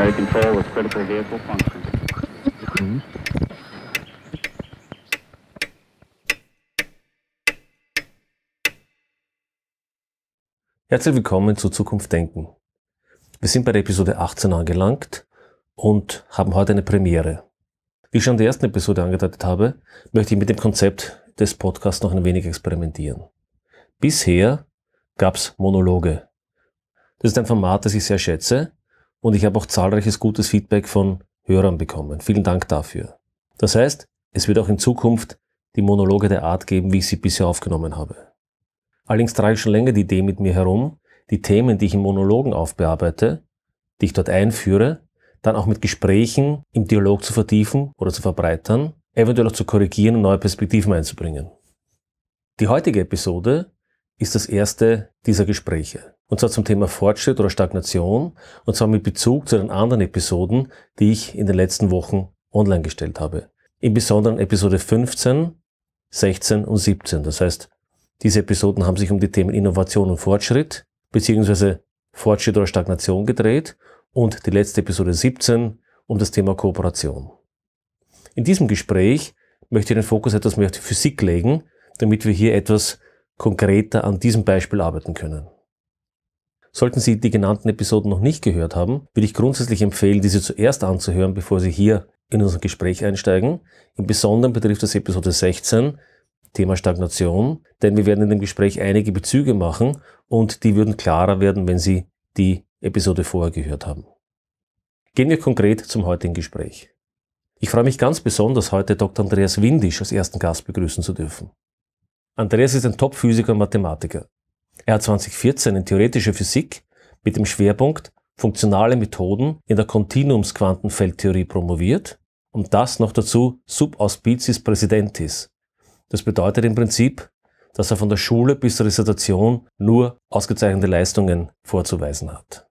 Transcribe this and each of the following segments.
primary control with critical vehicle function. Herzlich willkommen zu Zukunft Denken. Wir sind bei der Episode 18 angelangt und haben heute eine Premiere. Wie ich schon in der ersten Episode angedeutet habe, möchte ich mit dem Konzept des Podcasts noch ein wenig experimentieren. Bisher gab es Monologe. Das ist ein Format, das ich sehr schätze und ich habe auch zahlreiches gutes Feedback von Hörern bekommen. Vielen Dank dafür. Das heißt, es wird auch in Zukunft die Monologe der Art geben, wie ich sie bisher aufgenommen habe. Allerdings trage ich schon länger die Idee mit mir herum, die Themen, die ich in Monologen aufbearbeite, die ich dort einführe, dann auch mit Gesprächen im Dialog zu vertiefen oder zu verbreitern, eventuell auch zu korrigieren und neue Perspektiven einzubringen. Die heutige Episode ist das erste dieser Gespräche. Und zwar zum Thema Fortschritt oder Stagnation und zwar mit Bezug zu den anderen Episoden, die ich in den letzten Wochen online gestellt habe. Im Besonderen Episode 15, 16 und 17. Das heißt, diese Episoden haben sich um die Themen Innovation und Fortschritt beziehungsweise Fortschritt oder Stagnation gedreht und die letzte Episode 17 um das Thema Kooperation. In diesem Gespräch möchte ich den Fokus etwas mehr auf die Physik legen, damit wir hier etwas konkreter an diesem Beispiel arbeiten können. Sollten Sie die genannten Episoden noch nicht gehört haben, würde ich grundsätzlich empfehlen, diese zuerst anzuhören, bevor Sie hier in unser Gespräch einsteigen. Im Besonderen betrifft das Episode 16, Thema Stagnation, denn wir werden in dem Gespräch einige Bezüge machen und die würden klarer werden, wenn Sie die Episode vorher gehört haben. Gehen wir konkret zum heutigen Gespräch. Ich freue mich ganz besonders, heute Dr. Andreas Windisch als ersten Gast begrüßen zu dürfen. Andreas ist ein Top-Physiker und Mathematiker. Er hat 2014 in theoretischer Physik mit dem Schwerpunkt funktionale Methoden in der Kontinuumsquantenfeldtheorie promoviert und das noch dazu sub auspiciis Präsidentis. Das bedeutet im Prinzip, dass er von der Schule bis zur Dissertation nur ausgezeichnete Leistungen vorzuweisen hat.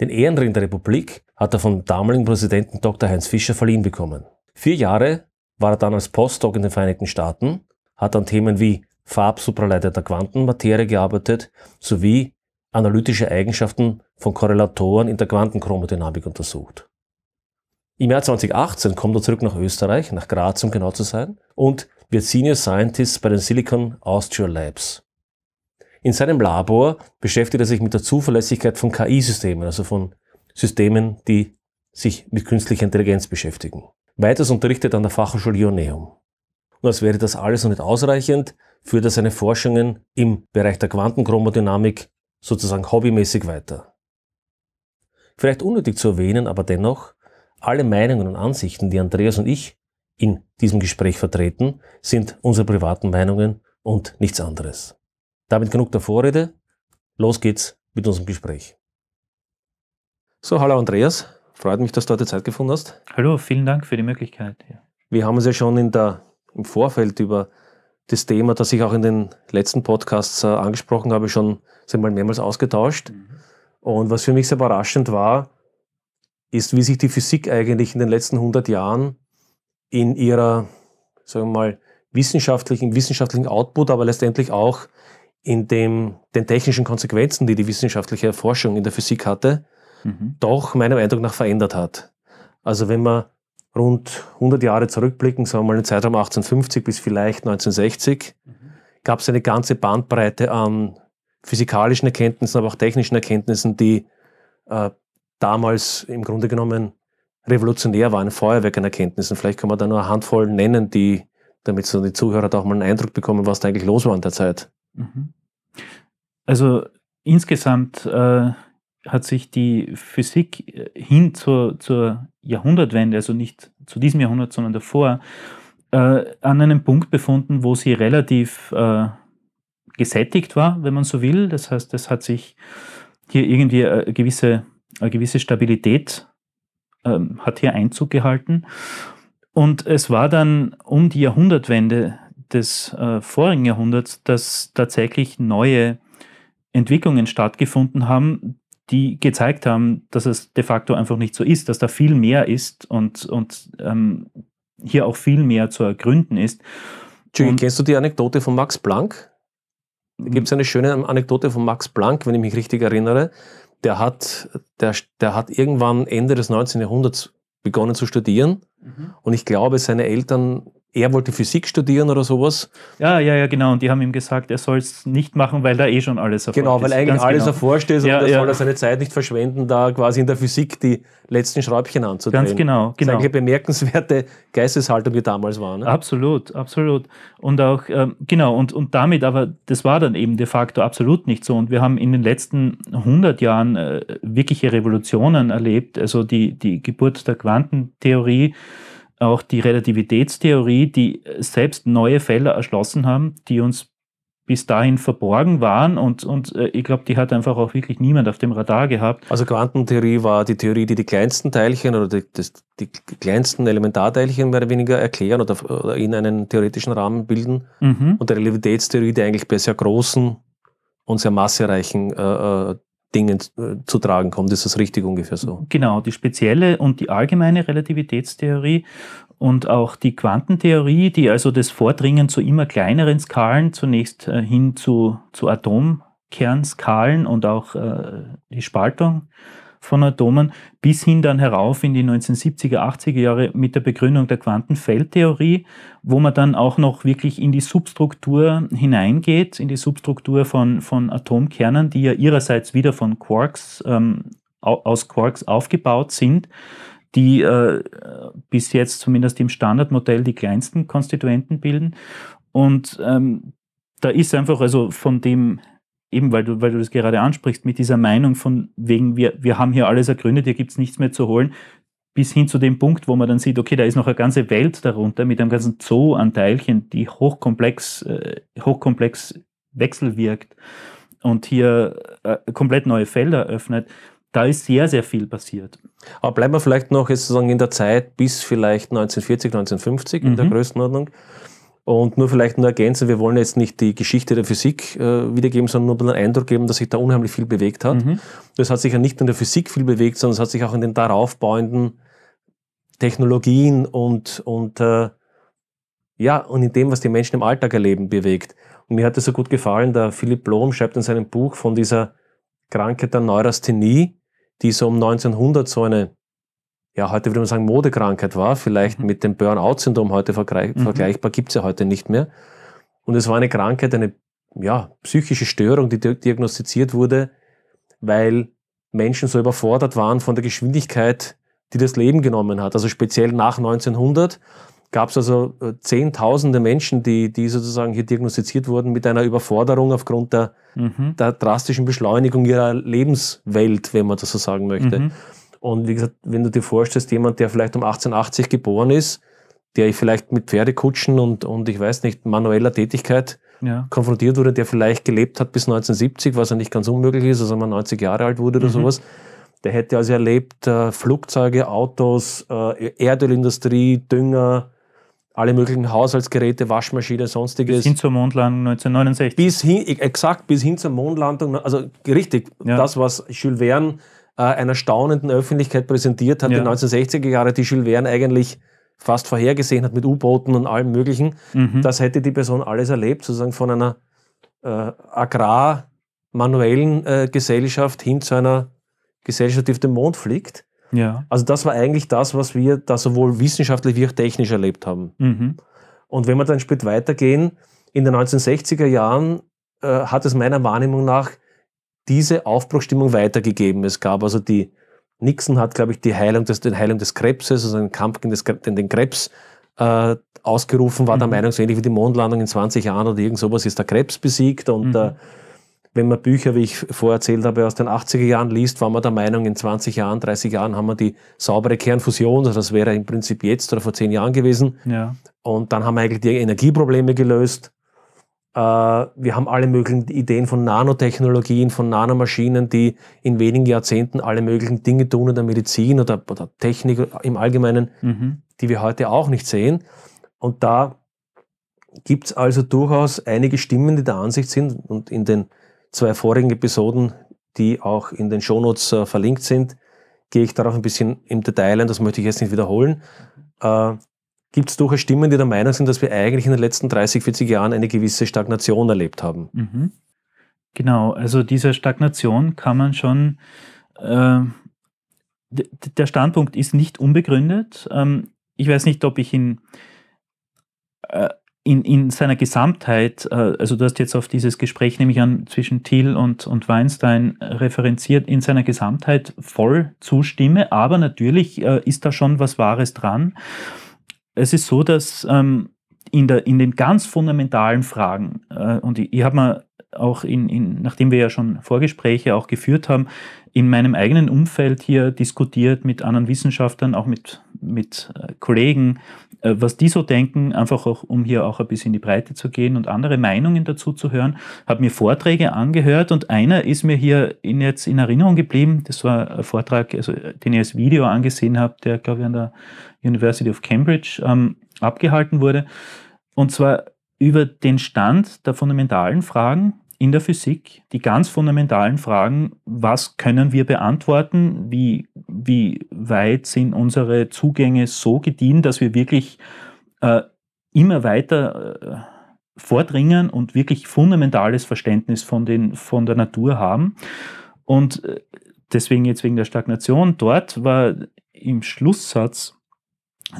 Den Ehrenring der Republik hat er vom damaligen Präsidenten Dr. Heinz Fischer verliehen bekommen. Vier Jahre war er dann als Postdoc in den Vereinigten Staaten, hat an Themen wie Farbsupraleiter der Quantenmaterie gearbeitet, sowie analytische Eigenschaften von Korrelatoren in der Quantenchromodynamik untersucht. Im Jahr 2018 kommt er zurück nach Österreich, nach Graz um genau zu sein, und wird Senior Scientist bei den Silicon Austria Labs. In seinem Labor beschäftigt er sich mit der Zuverlässigkeit von KI-Systemen, also von Systemen, die sich mit künstlicher Intelligenz beschäftigen. Weiters unterrichtet er an der Fachhochschule Ioneum. Und als wäre das alles noch nicht ausreichend, führt er seine Forschungen im Bereich der Quantenchromodynamik sozusagen hobbymäßig weiter. Vielleicht unnötig zu erwähnen, aber dennoch, alle Meinungen und Ansichten, die Andreas und ich in diesem Gespräch vertreten, sind unsere privaten Meinungen und nichts anderes. Damit genug der Vorrede. Los geht's mit unserem Gespräch. So, hallo Andreas. Freut mich, dass du heute Zeit gefunden hast. Hallo, vielen Dank für die Möglichkeit. Ja. Wir haben uns ja schon in der, im Vorfeld über das Thema, das ich auch in den letzten Podcasts äh, angesprochen habe, schon sind mal mehrmals ausgetauscht. Mhm. Und was für mich sehr überraschend war, ist, wie sich die Physik eigentlich in den letzten 100 Jahren in ihrer, sagen wir mal, wissenschaftlichen, wissenschaftlichen Output, aber letztendlich auch in dem, den technischen Konsequenzen, die die wissenschaftliche Erforschung in der Physik hatte, mhm. doch meinem Eindruck nach verändert hat. Also wenn wir rund 100 Jahre zurückblicken, sagen wir mal in den Zeitraum 1850 bis vielleicht 1960, mhm. gab es eine ganze Bandbreite an physikalischen Erkenntnissen, aber auch technischen Erkenntnissen, die äh, damals im Grunde genommen revolutionär waren, Feuerwerk an Erkenntnissen. Vielleicht kann man da nur eine Handvoll nennen, die, damit so die Zuhörer da auch mal einen Eindruck bekommen, was da eigentlich los war in der Zeit. Mhm. Also insgesamt äh, hat sich die Physik äh, hin zur, zur Jahrhundertwende, also nicht zu diesem Jahrhundert, sondern davor, äh, an einem Punkt befunden, wo sie relativ äh, gesättigt war, wenn man so will. Das heißt, es hat sich hier irgendwie eine gewisse, eine gewisse Stabilität ähm, hat hier Einzug gehalten. Und es war dann um die Jahrhundertwende des äh, vorigen Jahrhunderts, dass tatsächlich neue Entwicklungen stattgefunden haben, die gezeigt haben, dass es de facto einfach nicht so ist, dass da viel mehr ist und, und ähm, hier auch viel mehr zu ergründen ist. Entschuldigung, kennst du die Anekdote von Max Planck? Da gibt es eine schöne Anekdote von Max Planck, wenn ich mich richtig erinnere. der hat, der, der hat irgendwann Ende des 19. Jahrhunderts begonnen zu studieren. Und ich glaube, seine Eltern er wollte Physik studieren oder sowas. Ja, ja, ja, genau. Und die haben ihm gesagt, er soll es nicht machen, weil da eh schon alles erforscht genau, ist. Genau, weil eigentlich Ganz alles genau. erforscht ist ja, und er ja. soll er seine Zeit nicht verschwenden, da quasi in der Physik die letzten Schräubchen anzudrehen. Ganz genau, genau. Das ist eine bemerkenswerte Geisteshaltung, die damals war. Ne? Absolut, absolut. Und auch, ähm, genau, und, und damit, aber das war dann eben de facto absolut nicht so. Und wir haben in den letzten 100 Jahren äh, wirkliche Revolutionen erlebt. Also die, die Geburt der Quantentheorie, auch die Relativitätstheorie, die selbst neue Fälle erschlossen haben, die uns bis dahin verborgen waren und, und äh, ich glaube, die hat einfach auch wirklich niemand auf dem Radar gehabt. Also Quantentheorie war die Theorie, die die kleinsten Teilchen oder die, das, die kleinsten Elementarteilchen mehr oder weniger erklären oder, oder in einen theoretischen Rahmen bilden. Mhm. Und die Relativitätstheorie, die eigentlich bei sehr großen und sehr massereichen äh, äh Dingen äh, zu tragen kommt. Ist das richtig ungefähr so? Genau, die spezielle und die allgemeine Relativitätstheorie und auch die Quantentheorie, die also das Vordringen zu immer kleineren Skalen zunächst äh, hin zu, zu Atomkernskalen und auch äh, die Spaltung von Atomen bis hin dann herauf in die 1970er, 80er Jahre mit der Begründung der Quantenfeldtheorie, wo man dann auch noch wirklich in die Substruktur hineingeht, in die Substruktur von, von Atomkernen, die ja ihrerseits wieder von Quarks, ähm, aus Quarks aufgebaut sind, die äh, bis jetzt zumindest im Standardmodell die kleinsten Konstituenten bilden. Und ähm, da ist einfach also von dem eben weil du, weil du das gerade ansprichst, mit dieser Meinung von wegen, wir, wir haben hier alles ergründet, hier gibt es nichts mehr zu holen, bis hin zu dem Punkt, wo man dann sieht, okay, da ist noch eine ganze Welt darunter mit einem ganzen Zoo an Teilchen, die hochkomplex, äh, hochkomplex wechselwirkt und hier äh, komplett neue Felder öffnet. Da ist sehr, sehr viel passiert. Aber bleiben wir vielleicht noch jetzt sozusagen in der Zeit bis vielleicht 1940, 1950 in mhm. der Größenordnung. Und nur vielleicht nur ergänzen, wir wollen jetzt nicht die Geschichte der Physik äh, wiedergeben, sondern nur einen Eindruck geben, dass sich da unheimlich viel bewegt hat. Mhm. Das hat sich ja nicht nur in der Physik viel bewegt, sondern es hat sich auch in den daraufbauenden Technologien und, und äh, ja, und in dem, was die Menschen im Alltag erleben, bewegt. Und mir hat das so gut gefallen, der Philipp Blom schreibt in seinem Buch von dieser Krankheit der Neurasthenie, die so um 1900 so eine ja, heute würde man sagen, Modekrankheit war, vielleicht mhm. mit dem Burnout-Syndrom heute mhm. vergleichbar, gibt es ja heute nicht mehr. Und es war eine Krankheit, eine ja, psychische Störung, die diagnostiziert wurde, weil Menschen so überfordert waren von der Geschwindigkeit, die das Leben genommen hat. Also speziell nach 1900 gab es also äh, Zehntausende Menschen, die, die sozusagen hier diagnostiziert wurden mit einer Überforderung aufgrund der, mhm. der drastischen Beschleunigung ihrer Lebenswelt, wenn man das so sagen möchte. Und wie gesagt, wenn du dir vorstellst, jemand, der vielleicht um 1880 geboren ist, der vielleicht mit Pferdekutschen und, und ich weiß nicht, manueller Tätigkeit ja. konfrontiert wurde, der vielleicht gelebt hat bis 1970, was ja nicht ganz unmöglich ist, also man 90 Jahre alt wurde oder mhm. sowas, der hätte also erlebt äh, Flugzeuge, Autos, äh, Erdölindustrie, Dünger, alle möglichen Haushaltsgeräte, Waschmaschine, sonstiges. Bis hin zur Mondlandung 1969. Bis hin, exakt, bis hin zur Mondlandung, also richtig, ja. das, was Jules Verne äh, einer staunenden Öffentlichkeit präsentiert hat, ja. die 1960er Jahre, die Jules Verne eigentlich fast vorhergesehen hat mit U-Booten und allem Möglichen. Mhm. Das hätte die Person alles erlebt, sozusagen von einer äh, agrar-manuellen äh, Gesellschaft hin zu einer Gesellschaft, die auf den Mond fliegt. Ja. Also das war eigentlich das, was wir da sowohl wissenschaftlich wie auch technisch erlebt haben. Mhm. Und wenn wir dann Schritt weitergehen, in den 1960er Jahren äh, hat es meiner Wahrnehmung nach diese Aufbruchstimmung weitergegeben. Es gab also die, Nixon hat, glaube ich, die Heilung des, die Heilung des Krebses, also einen Kampf gegen, gegen den Krebs äh, ausgerufen, war mhm. der Meinung, so ähnlich wie die Mondlandung in 20 Jahren oder irgend sowas ist der Krebs besiegt. Und mhm. äh, wenn man Bücher, wie ich vorher erzählt habe, aus den 80er Jahren liest, war man der Meinung, in 20 Jahren, 30 Jahren haben wir die saubere Kernfusion, also das wäre im Prinzip jetzt oder vor 10 Jahren gewesen. Ja. Und dann haben wir eigentlich die Energieprobleme gelöst. Äh, wir haben alle möglichen Ideen von Nanotechnologien, von Nanomaschinen, die in wenigen Jahrzehnten alle möglichen Dinge tun in der Medizin oder, oder Technik im Allgemeinen, mhm. die wir heute auch nicht sehen. Und da gibt es also durchaus einige Stimmen, die der Ansicht sind und in den zwei vorigen Episoden, die auch in den Shownotes äh, verlinkt sind, gehe ich darauf ein bisschen im Detail ein, das möchte ich jetzt nicht wiederholen. Äh, gibt es durchaus Stimmen, die der Meinung sind, dass wir eigentlich in den letzten 30, 40 Jahren eine gewisse Stagnation erlebt haben. Mhm. Genau, also diese Stagnation kann man schon äh, der Standpunkt ist nicht unbegründet. Ähm, ich weiß nicht, ob ich ihn äh, in, in seiner Gesamtheit, äh, also du hast jetzt auf dieses Gespräch, nehme ich an, zwischen Thiel und, und Weinstein referenziert, in seiner Gesamtheit voll zustimme, aber natürlich äh, ist da schon was Wahres dran. Es ist so, dass ähm, in, der, in den ganz fundamentalen Fragen, äh, und ich, ich habe mir auch in, in, nachdem wir ja schon Vorgespräche auch geführt haben, in meinem eigenen Umfeld hier diskutiert mit anderen Wissenschaftlern, auch mit, mit äh, Kollegen, äh, was die so denken, einfach auch, um hier auch ein bisschen in die Breite zu gehen und andere Meinungen dazu zu hören, habe mir Vorträge angehört und einer ist mir hier in, jetzt in Erinnerung geblieben. Das war ein Vortrag, also, den ich als Video angesehen habe, der, glaube ich, an der University of Cambridge ähm, abgehalten wurde. Und zwar über den Stand der fundamentalen Fragen in der Physik, die ganz fundamentalen Fragen, was können wir beantworten, wie, wie weit sind unsere Zugänge so gediehen, dass wir wirklich äh, immer weiter äh, vordringen und wirklich fundamentales Verständnis von, den, von der Natur haben. Und äh, deswegen jetzt wegen der Stagnation, dort war im Schlusssatz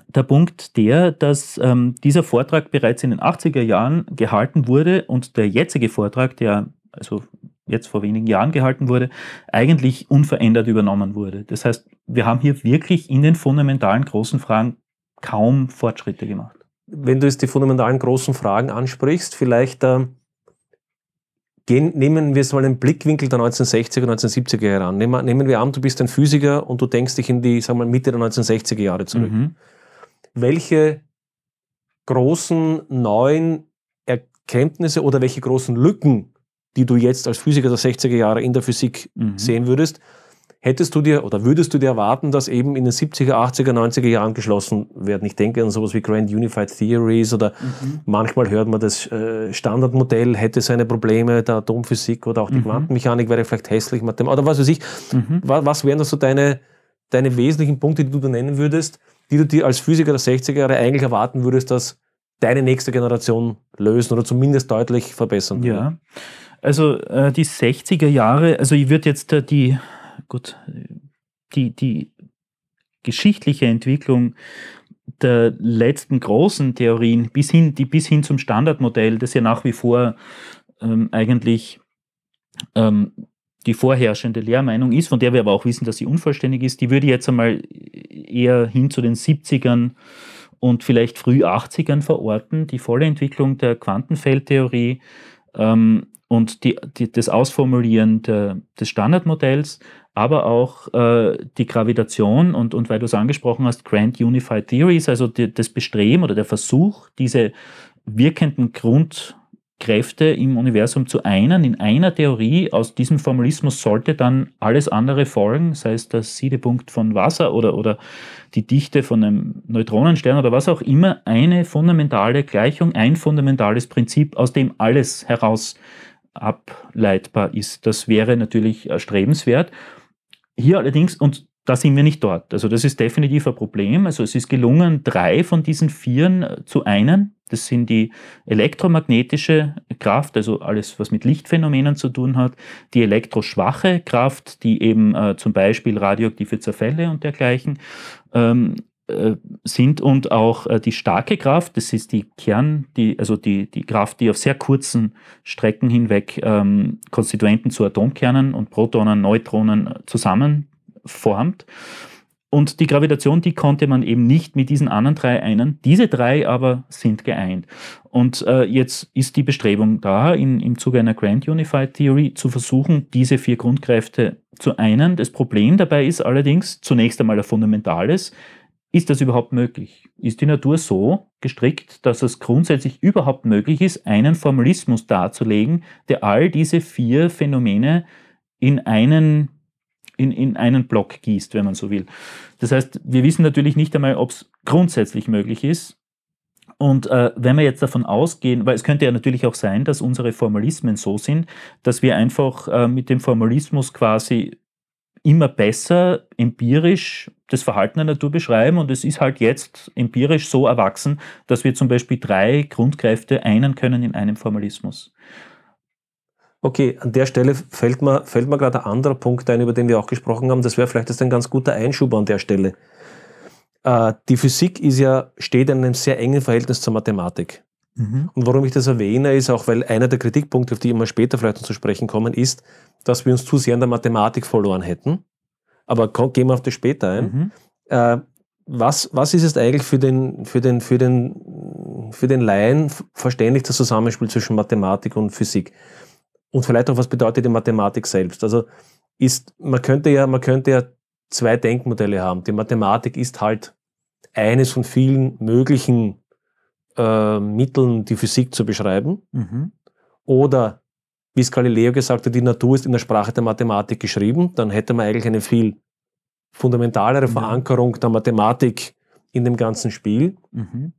der Punkt der, dass ähm, dieser Vortrag bereits in den 80er Jahren gehalten wurde und der jetzige Vortrag, der also jetzt vor wenigen Jahren gehalten wurde, eigentlich unverändert übernommen wurde. Das heißt, wir haben hier wirklich in den fundamentalen großen Fragen kaum Fortschritte gemacht. Wenn du jetzt die fundamentalen großen Fragen ansprichst, vielleicht äh, gehen, nehmen wir es mal den Blickwinkel der 1960er, 1970er Jahre an. Nehmen, nehmen wir an, du bist ein Physiker und du denkst dich in die sagen wir, Mitte der 1960er Jahre zurück. Mhm welche großen neuen Erkenntnisse oder welche großen Lücken, die du jetzt als Physiker der 60er Jahre in der Physik mhm. sehen würdest, hättest du dir oder würdest du dir erwarten, dass eben in den 70er, 80er, 90er Jahren geschlossen werden? Ich denke an sowas wie Grand Unified Theories oder mhm. manchmal hört man das äh, Standardmodell hätte seine Probleme, der Atomphysik oder auch die mhm. Quantenmechanik wäre vielleicht hässlich, oder was weiß ich. Mhm. Was wären das so deine, deine wesentlichen Punkte, die du da nennen würdest, die du dir als Physiker der 60er Jahre eigentlich erwarten würdest, dass deine nächste Generation lösen oder zumindest deutlich verbessern würde? Ja, also äh, die 60er Jahre, also ich würde jetzt äh, die, gut, die, die geschichtliche Entwicklung der letzten großen Theorien bis hin, die bis hin zum Standardmodell, das ja nach wie vor ähm, eigentlich ähm, die vorherrschende Lehrmeinung ist, von der wir aber auch wissen, dass sie unvollständig ist, die würde jetzt einmal eher hin zu den 70ern und vielleicht früh 80ern verorten. Die volle Entwicklung der Quantenfeldtheorie ähm, und die, die, das Ausformulieren der, des Standardmodells, aber auch äh, die Gravitation und, und weil du es angesprochen hast, Grand Unified Theories, also die, das Bestreben oder der Versuch, diese wirkenden Grund Kräfte im Universum zu einen, in einer Theorie. Aus diesem Formalismus sollte dann alles andere folgen, sei es der Siedepunkt von Wasser oder, oder die Dichte von einem Neutronenstern oder was auch immer, eine fundamentale Gleichung, ein fundamentales Prinzip, aus dem alles heraus ableitbar ist. Das wäre natürlich erstrebenswert. Hier allerdings, und da sind wir nicht dort. Also das ist definitiv ein Problem. Also es ist gelungen, drei von diesen vieren zu einen, das sind die elektromagnetische Kraft, also alles, was mit Lichtphänomenen zu tun hat, die elektroschwache Kraft, die eben äh, zum Beispiel radioaktive Zerfälle und dergleichen ähm, äh, sind und auch äh, die starke Kraft, das ist die Kern, die, also die, die Kraft, die auf sehr kurzen Strecken hinweg ähm, Konstituenten zu Atomkernen und Protonen, Neutronen zusammenformt. Und die Gravitation, die konnte man eben nicht mit diesen anderen drei einen. Diese drei aber sind geeint. Und äh, jetzt ist die Bestrebung da, in, im Zuge einer Grand Unified Theory zu versuchen, diese vier Grundkräfte zu einen. Das Problem dabei ist allerdings zunächst einmal ein fundamentales. Ist das überhaupt möglich? Ist die Natur so gestrickt, dass es grundsätzlich überhaupt möglich ist, einen Formalismus darzulegen, der all diese vier Phänomene in einen in, in einen Block gießt, wenn man so will. Das heißt, wir wissen natürlich nicht einmal, ob es grundsätzlich möglich ist. Und äh, wenn wir jetzt davon ausgehen, weil es könnte ja natürlich auch sein, dass unsere Formalismen so sind, dass wir einfach äh, mit dem Formalismus quasi immer besser empirisch das Verhalten der Natur beschreiben und es ist halt jetzt empirisch so erwachsen, dass wir zum Beispiel drei Grundkräfte einen können in einem Formalismus. Okay, an der Stelle fällt mir, fällt mir gerade ein anderer Punkt ein, über den wir auch gesprochen haben. Das wäre vielleicht jetzt ein ganz guter Einschub an der Stelle. Äh, die Physik ist ja, steht in einem sehr engen Verhältnis zur Mathematik. Mhm. Und warum ich das erwähne, ist auch, weil einer der Kritikpunkte, auf die immer später vielleicht noch zu sprechen kommen, ist, dass wir uns zu sehr in der Mathematik verloren hätten. Aber ko- gehen wir auf das später ein. Mhm. Äh, was, was ist jetzt eigentlich für den, für den, für den, für den Laien verständlich das Zusammenspiel zwischen Mathematik und Physik? Und vielleicht auch, was bedeutet die Mathematik selbst? Also ist, man könnte ja, man könnte ja zwei Denkmodelle haben. Die Mathematik ist halt eines von vielen möglichen äh, Mitteln, die Physik zu beschreiben. Mhm. Oder, wie es Galileo gesagt hat, die Natur ist in der Sprache der Mathematik geschrieben, dann hätte man eigentlich eine viel fundamentalere. Verankerung der Mathematik in dem ganzen Spiel. Mhm.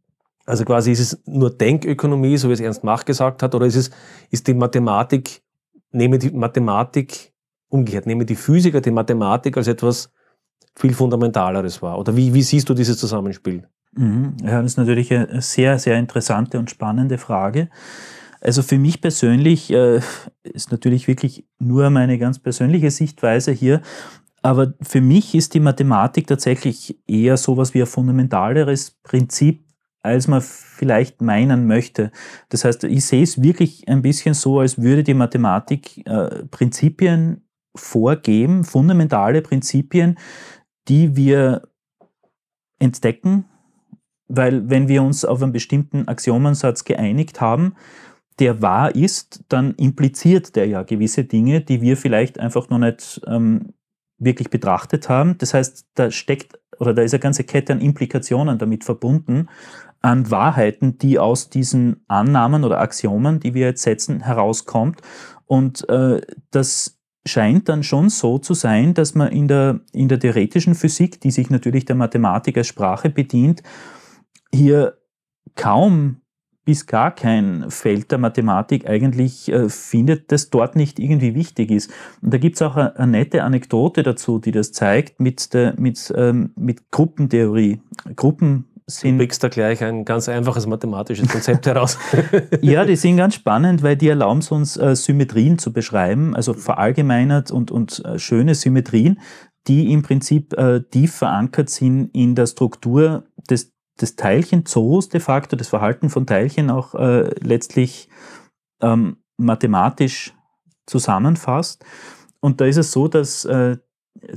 Also quasi ist es nur Denkökonomie, so wie es Ernst Mach gesagt hat, oder ist es ist die Mathematik, nehme die Mathematik umgekehrt, nehme die Physiker die Mathematik als etwas viel Fundamentaleres wahr? Oder wie, wie siehst du dieses Zusammenspiel? Mhm. Ja, das ist natürlich eine sehr, sehr interessante und spannende Frage. Also für mich persönlich äh, ist natürlich wirklich nur meine ganz persönliche Sichtweise hier, aber für mich ist die Mathematik tatsächlich eher sowas wie ein fundamentaleres Prinzip, als man vielleicht meinen möchte. Das heißt, ich sehe es wirklich ein bisschen so, als würde die Mathematik äh, Prinzipien vorgeben, fundamentale Prinzipien, die wir entdecken, weil wenn wir uns auf einen bestimmten Axiomensatz geeinigt haben, der wahr ist, dann impliziert der ja gewisse Dinge, die wir vielleicht einfach noch nicht ähm, wirklich betrachtet haben. Das heißt, da steckt oder da ist eine ganze Kette an Implikationen damit verbunden, an Wahrheiten, die aus diesen Annahmen oder Axiomen, die wir jetzt setzen, herauskommt. Und äh, das scheint dann schon so zu sein, dass man in der, in der theoretischen Physik, die sich natürlich der Mathematik als Sprache bedient, hier kaum bis gar kein Feld der Mathematik eigentlich äh, findet, das dort nicht irgendwie wichtig ist. Und da gibt es auch eine, eine, nette Anekdote dazu, die das zeigt mit, der, mit, ähm, mit Gruppentheorie. Gruppen sind. Du kriegst da gleich ein ganz einfaches mathematisches Konzept heraus. ja, die sind ganz spannend, weil die erlauben es uns, äh, Symmetrien zu beschreiben, also verallgemeinert und, und äh, schöne Symmetrien, die im Prinzip äh, tief verankert sind in der Struktur des des Teilchenzoos de facto, das Verhalten von Teilchen auch äh, letztlich ähm, mathematisch zusammenfasst. Und da ist es so, dass äh,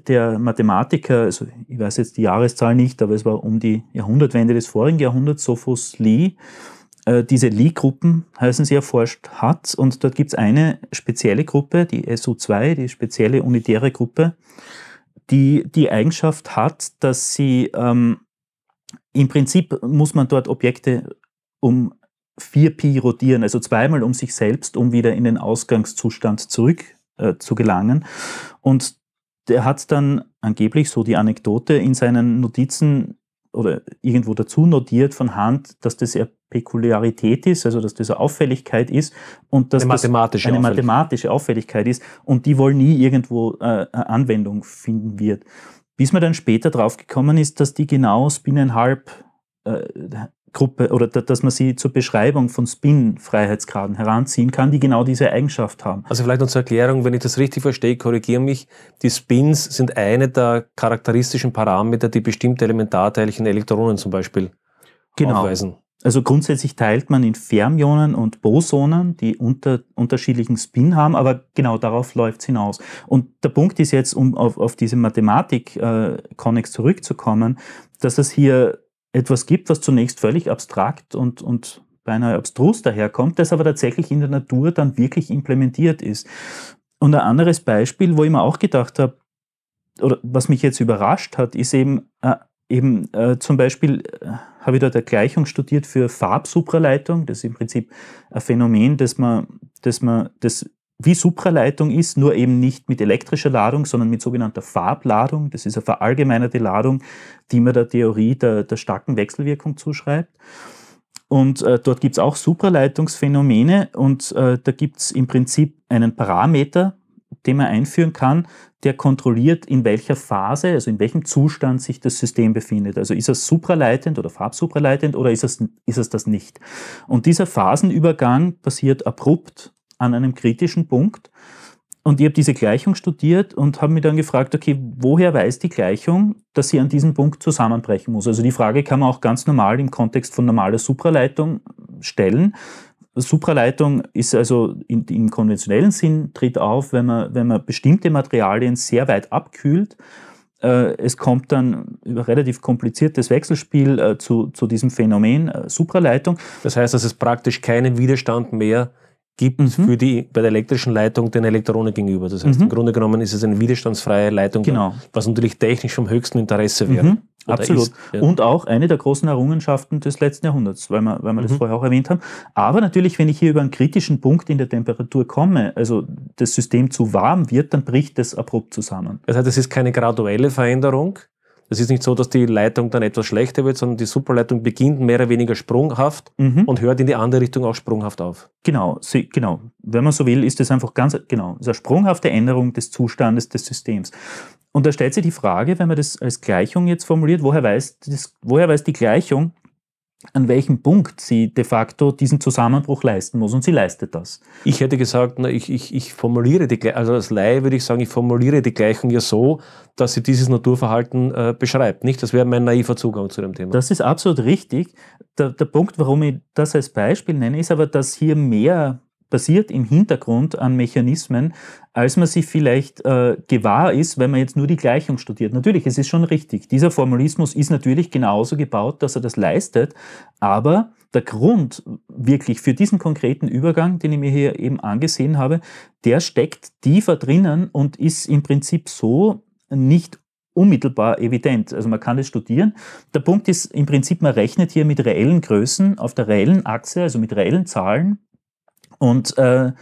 der Mathematiker, also ich weiß jetzt die Jahreszahl nicht, aber es war um die Jahrhundertwende des vorigen Jahrhunderts, Sophus Lee, äh, diese Lie-Gruppen heißen sie erforscht hat. Und dort gibt es eine spezielle Gruppe, die SU2, die spezielle unitäre Gruppe, die die Eigenschaft hat, dass sie ähm, im Prinzip muss man dort Objekte um 4pi rotieren, also zweimal um sich selbst, um wieder in den Ausgangszustand zurück äh, zu gelangen. Und der hat dann angeblich so die Anekdote in seinen Notizen oder irgendwo dazu notiert von Hand, dass das eine Pekuliarität ist, also dass das eine Auffälligkeit ist und dass eine mathematische, das eine Auffälligkeit. mathematische Auffälligkeit ist und die wohl nie irgendwo äh, Anwendung finden wird. Bis man dann später drauf gekommen ist, dass die genau Spinenhalb äh, Gruppe oder dass man sie zur Beschreibung von Spin-Freiheitsgraden heranziehen kann, die genau diese Eigenschaft haben. Also vielleicht noch zur Erklärung, wenn ich das richtig verstehe, korrigiere mich. Die Spins sind eine der charakteristischen Parameter, die bestimmte Elementarteilchen, Elektronen zum Beispiel genau. aufweisen. Also grundsätzlich teilt man in Fermionen und Bosonen, die unter, unterschiedlichen Spin haben, aber genau darauf läuft es hinaus. Und der Punkt ist jetzt, um auf, auf diese Mathematik-Connex äh, zurückzukommen, dass es hier etwas gibt, was zunächst völlig abstrakt und, und beinahe abstrus daherkommt, das aber tatsächlich in der Natur dann wirklich implementiert ist. Und ein anderes Beispiel, wo ich mir auch gedacht habe, oder was mich jetzt überrascht hat, ist eben, äh, eben äh, zum Beispiel äh, habe ich dort eine Gleichung studiert für Farbsupraleitung. Das ist im Prinzip ein Phänomen, das man, das man, das wie Supraleitung ist, nur eben nicht mit elektrischer Ladung, sondern mit sogenannter Farbladung. Das ist eine verallgemeinerte Ladung, die man der Theorie der, der starken Wechselwirkung zuschreibt. Und äh, dort gibt es auch Supraleitungsphänomene und äh, da gibt es im Prinzip einen Parameter, den man einführen kann, der kontrolliert, in welcher Phase, also in welchem Zustand sich das System befindet. Also ist es supraleitend oder farbsupraleitend oder ist es, ist es das nicht? Und dieser Phasenübergang passiert abrupt an einem kritischen Punkt. Und ich habe diese Gleichung studiert und habe mich dann gefragt, okay, woher weiß die Gleichung, dass sie an diesem Punkt zusammenbrechen muss? Also die Frage kann man auch ganz normal im Kontext von normaler Supraleitung stellen. Supraleitung ist also in, im konventionellen Sinn tritt auf, wenn man, wenn man bestimmte Materialien sehr weit abkühlt. Äh, es kommt dann über relativ kompliziertes Wechselspiel äh, zu, zu diesem Phänomen äh, Supraleitung. Das heißt, dass es praktisch keinen Widerstand mehr gibt Mhm. für die, bei der elektrischen Leitung den Elektronen gegenüber. Das heißt, Mhm. im Grunde genommen ist es eine widerstandsfreie Leitung, Genau. was natürlich technisch vom höchsten Interesse wäre. Mhm, absolut. ist, ja. Und auch eine der großen Errungenschaften des letzten Jahrhunderts, weil wir, weil wir das Mhm. vorher auch erwähnt haben. Aber natürlich, wenn ich hier über einen kritischen Punkt in der Temperatur komme, also das System zu warm wird, dann bricht es abrupt zusammen. Das heißt, es ist keine graduelle Veränderung. Es ist nicht so, dass die Leitung dann etwas schlechter wird, sondern die Superleitung beginnt mehr oder weniger sprunghaft Mhm. und hört in die andere Richtung auch sprunghaft auf. Genau, sie, genau. Wenn man so will, ist es einfach ganz, genau, es ist eine sprunghafte Änderung des Zustandes des Systems. Und da stellt sich die Frage, wenn man das als Gleichung jetzt formuliert, woher weiß, das, woher weiß die Gleichung, an welchem Punkt sie de facto diesen Zusammenbruch leisten muss? Und sie leistet das. Ich hätte gesagt, na, ich, ich, ich formuliere die also als Laie würde ich sagen, ich formuliere die Gleichung ja so, dass sie dieses Naturverhalten äh, beschreibt. Nicht? Das wäre mein naiver Zugang zu dem Thema. Das ist absolut richtig. Der, der Punkt, warum ich das als Beispiel nenne, ist aber, dass hier mehr passiert im Hintergrund an Mechanismen, als man sich vielleicht äh, gewahr ist, wenn man jetzt nur die Gleichung studiert. Natürlich, es ist schon richtig. Dieser Formalismus ist natürlich genauso gebaut, dass er das leistet, aber der Grund wirklich für diesen konkreten Übergang, den ich mir hier eben angesehen habe, der steckt tiefer drinnen und ist im Prinzip so nicht unmittelbar evident. Also man kann es studieren. Der Punkt ist im Prinzip, man rechnet hier mit reellen Größen auf der reellen Achse, also mit reellen Zahlen. Und äh,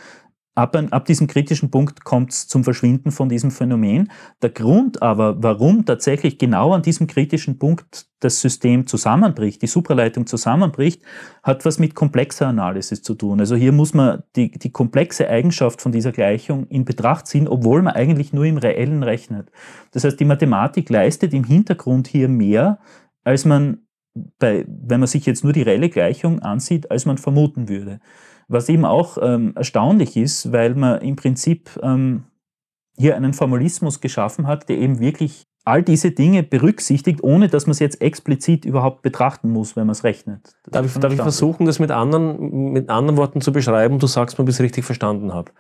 ab, ab diesem kritischen Punkt kommt es zum Verschwinden von diesem Phänomen. Der Grund aber, warum tatsächlich genau an diesem kritischen Punkt das System zusammenbricht, die Supraleitung zusammenbricht, hat was mit komplexer Analysis zu tun. Also hier muss man die, die komplexe Eigenschaft von dieser Gleichung in Betracht ziehen, obwohl man eigentlich nur im Reellen rechnet. Das heißt, die Mathematik leistet im Hintergrund hier mehr, als man bei, wenn man sich jetzt nur die reelle Gleichung ansieht, als man vermuten würde. Was eben auch ähm, erstaunlich ist, weil man im Prinzip ähm, hier einen Formalismus geschaffen hat, der eben wirklich all diese Dinge berücksichtigt, ohne dass man es jetzt explizit überhaupt betrachten muss, wenn man es rechnet. Das Darf ich, darf ich versuchen, das mit anderen, mit anderen Worten zu beschreiben? Du sagst mir, ob ich es richtig verstanden habe.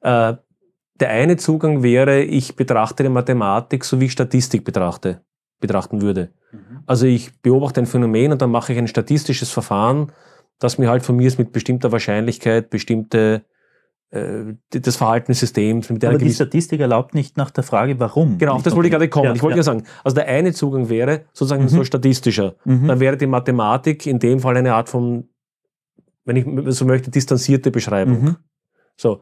Äh, der eine Zugang wäre, ich betrachte die Mathematik so, wie ich Statistik betrachte, betrachten würde. Mhm. Also ich beobachte ein Phänomen und dann mache ich ein statistisches Verfahren, das mir halt von mir ist mit bestimmter Wahrscheinlichkeit bestimmte äh, das Verhalten des Systems mit einer Aber die Statistik erlaubt nicht nach der Frage, warum. Genau, auf das wollte ich gerade kommen. Ja, ich wollte ja. sagen, also der eine Zugang wäre sozusagen Mhm. so statistischer. Mhm. Dann wäre die Mathematik in dem Fall eine Art von, wenn ich so möchte, distanzierte Beschreibung. Mhm. So,